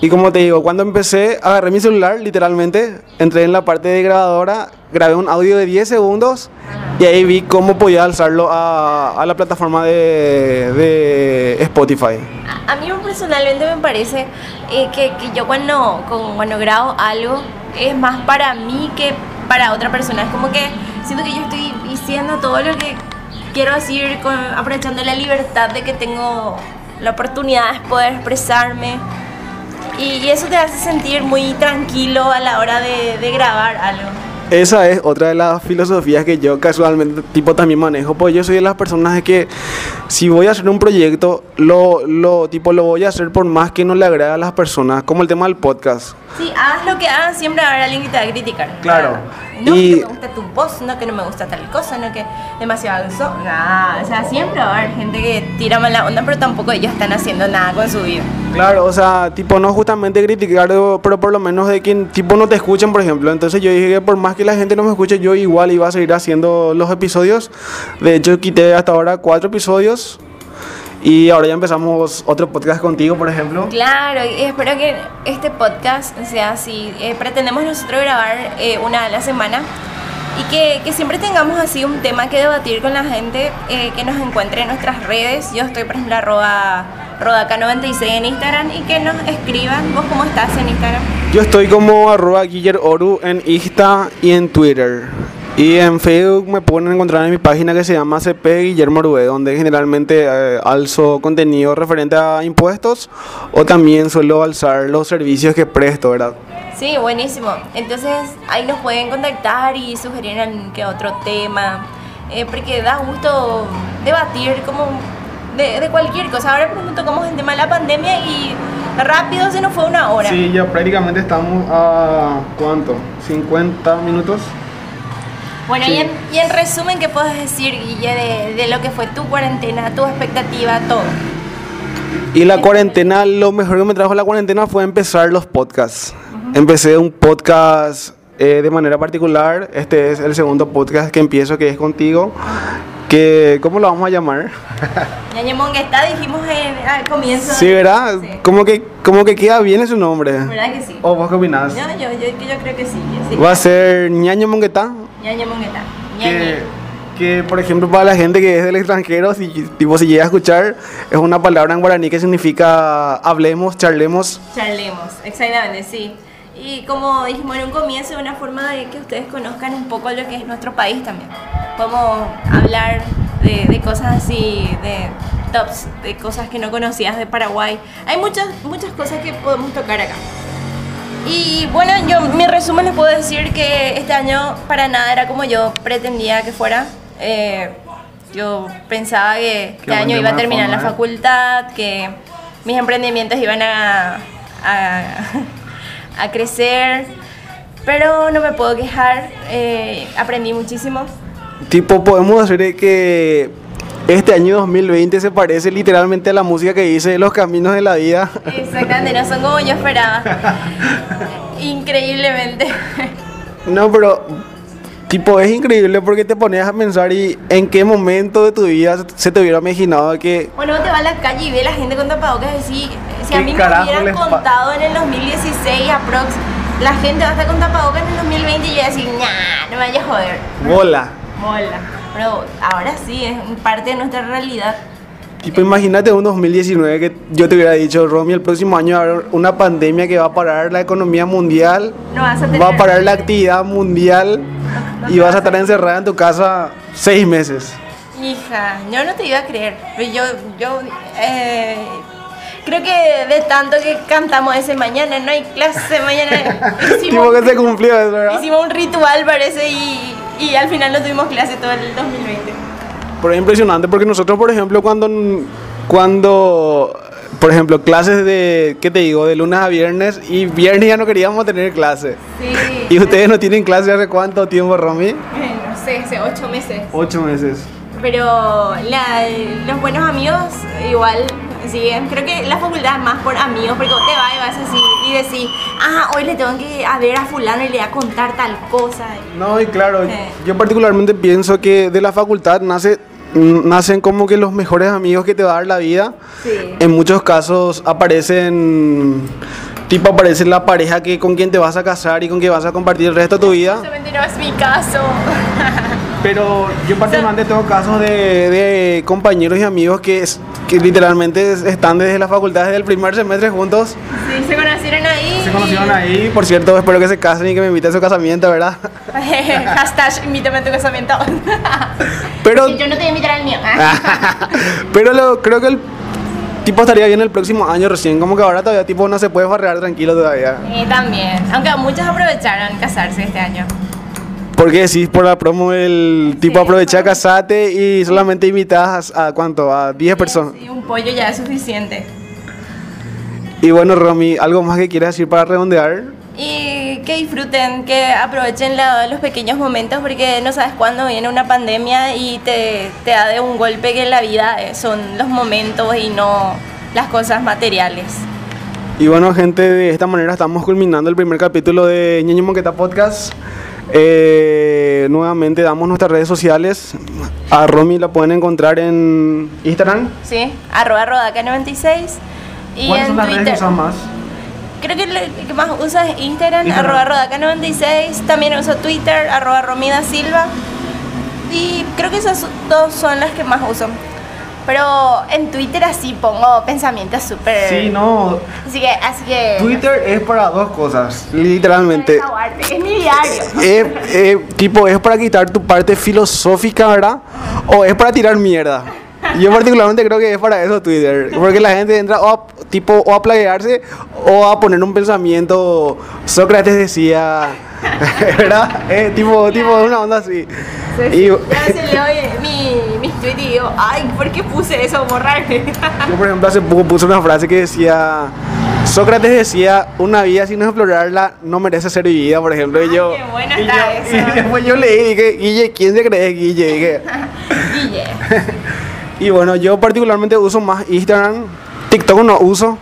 Y como te digo, cuando empecé, agarré mi celular, literalmente, entré en la parte de grabadora, grabé un audio de 10 segundos y ahí vi cómo podía alzarlo a, a la plataforma de, de Spotify. A, mí personalmente me parece eh, que, que yo cuando, cuando grabo algo es más para mí que para otra persona. Es como que siento que yo estoy diciendo todo lo que quiero decir, aprovechando la libertad de que tengo la oportunidad de poder expresarme. Y, y eso te hace sentir muy tranquilo a la hora de, de grabar algo. Esa es otra de las filosofías que yo casualmente tipo también manejo, pues yo soy de las personas de que si voy a hacer un proyecto, lo, lo tipo lo voy a hacer por más que no le agrade a las personas, como el tema del podcast. Sí, haz lo que hagas, siempre haber alguien que te va a criticar. Claro. No, Y- que me gusta tu voz, no que no me gusta tal cosa, no que demasiado eso. No, o sea, siempre va a haber gente que tira mala onda, pero tampoco ellos están haciendo nada con su vida. Claro, o sea, tipo no justamente criticar, pero por lo menos de que tipo no te escuchen, por ejemplo. Entonces yo dije que por más que la gente no me escuche, yo igual iba a seguir haciendo los episodios. De hecho, quité hasta ahora cuatro episodios. Y ahora ya empezamos otro podcast contigo, por ejemplo. Claro, y espero que este podcast sea así. Eh, pretendemos nosotros grabar eh, una a la semana y que, que siempre tengamos así un tema que debatir con la gente, eh, que nos encuentre en nuestras redes. Yo estoy, por ejemplo, arroba rodaca96 en Instagram y que nos escriban. ¿Vos cómo estás en Instagram? Yo estoy como arroba Guiller Oru en Insta y en Twitter. Y en Facebook me pueden encontrar en mi página que se llama CP Guillermo Orue, donde generalmente eh, alzo contenido referente a impuestos o también suelo alzar los servicios que presto, ¿verdad? Sí, buenísimo. Entonces ahí nos pueden contactar y sugerir algún que otro tema, eh, porque da gusto debatir como de, de cualquier cosa. Ahora por ejemplo tocamos el tema de la pandemia y rápido se nos fue una hora. Sí, ya prácticamente estamos a ¿cuánto? ¿50 minutos? Bueno, Sí. y, en, y en resumen, ¿qué puedes decir, Guille, de, de lo que fue tu cuarentena, tu expectativa, todo? Y la cuarentena, lo mejor que me trajo la cuarentena fue empezar los podcasts. Empecé un podcast eh, de manera particular. Este es el segundo podcast que empiezo, que es contigo. Que, ¿Cómo lo vamos a llamar? Ñañe Mongueta dijimos en, al comienzo. Sí, ¿verdad? Sí. Como que, como que queda bien ese nombre. ¿Verdad que sí? ¿O vos qué opinás? Yo, yo, yo, yo creo que sí. que sí. Va a ser ñaño monguetá. Ñañe Mongueta. Que, que, por ejemplo, para la gente que es del extranjero, si, tipo, si llega a escuchar, es una palabra en guaraní que significa hablemos, charlemos. Charlemos, exactamente, sí. Y como dijimos en un comienzo, una forma de que ustedes conozcan un poco lo que es nuestro país también. Podemos hablar de, de cosas así, de tops, de cosas que no conocías de Paraguay. Hay muchas, muchas cosas que podemos tocar acá. Y bueno, yo mi resumen les puedo decir que este año para nada era como yo pretendía que fuera. Eh, yo pensaba que este año iba a terminar la ¿eh? facultad, que mis emprendimientos iban a, a, a crecer, pero no me puedo quejar, eh, aprendí muchísimo. Tipo, podemos decir que este año 2020 se parece literalmente a la música que dice Los Caminos de la Vida. Exactamente, no son como yo esperaba. Increíblemente. No, pero tipo es increíble porque te pones a pensar y en qué momento de tu vida se te hubiera imaginado que Bueno, te vas a la calle y ves a la gente con tapabocas y decís, si a ¿Qué mí me hubieran contado en el 2016 aprox, la gente va a estar con tapabocas en el 2020 y yo voy a decir, nah, no me vayas a joder. bola. Mola. Pero ahora sí, es parte de nuestra realidad. Tipo, imagínate un 2019 que yo te hubiera dicho, Romy, el próximo año va a haber una pandemia que va a parar la economía mundial, No vas a tener... va a parar la actividad mundial y vas a estar encerrada en tu casa seis meses. Hija, yo no te iba a creer. Pero yo, yo, eh, creo que de tanto que cantamos ese mañana, no hay clase mañana. tipo que se cumplió eso, ¿verdad? Hicimos un ritual, parece, y, y al final no tuvimos clase todo el 2020. Pero es impresionante porque nosotros, por ejemplo, cuando, cuando por ejemplo, clases de, ¿qué te digo? De lunes a viernes y viernes ya no queríamos tener clase. Sí. ¿Y ustedes no tienen clase hace cuánto tiempo, Romy? Eh, no sé, hace ocho meses. Ocho meses. Pero la- los buenos amigos igual siguen. Creo que la facultad es más por amigos, porque vos te vas y vas así y decís, ah, hoy le tengo que a ver a fulano y le voy a contar tal cosa. No, y claro, Sí. yo particularmente pienso que de la facultad nace, nacen como que los mejores amigos que te va a dar la vida. Sí. En muchos casos aparecen, tipo aparece la pareja que con quien te vas a casar y con quien vas a compartir el resto de tu vida. Justamente no es mi caso. Pero yo particularmente tengo casos de, de compañeros y amigos que, es- que literalmente es- están desde la facultad, desde el primer semestre juntos. Sí, se conocieron ahí. Se conocieron ahí. Por cierto, espero que se casen y que me inviten a su casamiento, ¿verdad? Hashtag invítame a tu casamiento. Pero, yo no te voy a invitar al mío. pero lo- creo que el tipo estaría bien el próximo año recién. Como que ahora todavía tipo no se puede farrear tranquilo todavía. Y también. Aunque muchos aprovecharon casarse este año. Porque decís por la promo el tipo Sí. aprovecha, casate y solamente invitas a, a cuánto, a 10 personas. Sí, un pollo ya es suficiente. Y bueno, Romy, ¿algo más que quieras decir para redondear? Y que disfruten, que aprovechen la- los pequeños momentos porque no sabes cuándo viene una pandemia y te, te da de un golpe que en la vida eh, son los momentos y no las cosas materiales. Y bueno, gente, de esta manera estamos culminando el primer capítulo de Ñeño Moqueta Podcast. Eh, nuevamente damos nuestras redes sociales. A Romy la pueden encontrar en Instagram. ¿Sí? Arroba rodaca96 y ¿Cuáles en son las redes que usan más? Creo que lo que más uso es Instagram, Instagram. arroba rodaca96. También uso Twitter, arroba romida silva. Y creo que esas dos son las que más uso. Pero en Twitter así pongo pensamientos súper... Sí, no. Así que, así que... Twitter es para dos cosas, literalmente. Es mi diario. Eh, eh, tipo, ¿es para quitar tu parte filosófica, verdad? ¿O es para tirar mierda? Yo particularmente creo que es para eso Twitter. Porque la gente entra o a, tipo, o a plagiarse o a poner un pensamiento. Sócrates decía, ¿verdad? Eh, tipo, tipo, una onda así. Y yo, Ya se leo mi, tweets y digo, ay, ¿por qué puse eso? Borrar. por ejemplo, hace poco puse una frase que decía... Sócrates decía, una vida sin explorarla no merece ser vivida, por ejemplo. Y yo, qué buena y, está yo- eso. y después yo leí y dije, Guille, ¿quién se cree Guille? Y dije, Guille. Y bueno, yo particularmente uso más Instagram. TikTok no uso.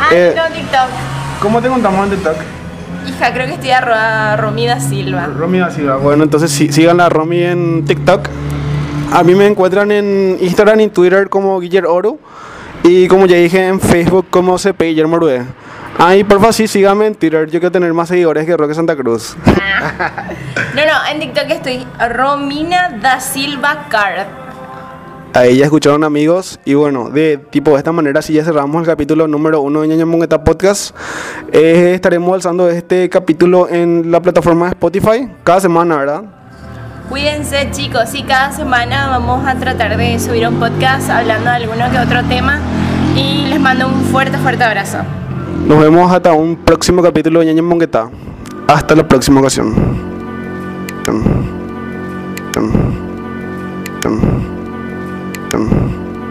Ah, Eh, no, TikTok. ¿Cómo te contamos en TikTok? Hija, creo que estoy arroba Romida Silva. Romy da Silva. Bueno, entonces sí, síganla a Romy en TikTok. A mí me encuentran en Instagram y Twitter como Guillermo Oro. Y como ya dije, en Facebook como CP Guillermo Rué. Ah, y porfa, sí, síganme en Twitter. Yo quiero tener más seguidores que Roque Santa Cruz. No, no, en TikTok estoy Romina da Silva Card. Ahí ya escucharon amigos y bueno, de tipo de esta manera si ya cerramos el capítulo número uno de Ñaña Mongueta Podcast. Eh, estaremos alzando este capítulo en la plataforma de Spotify cada semana, ¿verdad? Cuídense chicos, y cada semana vamos a tratar de subir un podcast hablando de alguno que otro tema. Y les mando un fuerte, fuerte abrazo. Nos vemos hasta un próximo capítulo de Ñaña Mongueta. Hasta la próxima ocasión.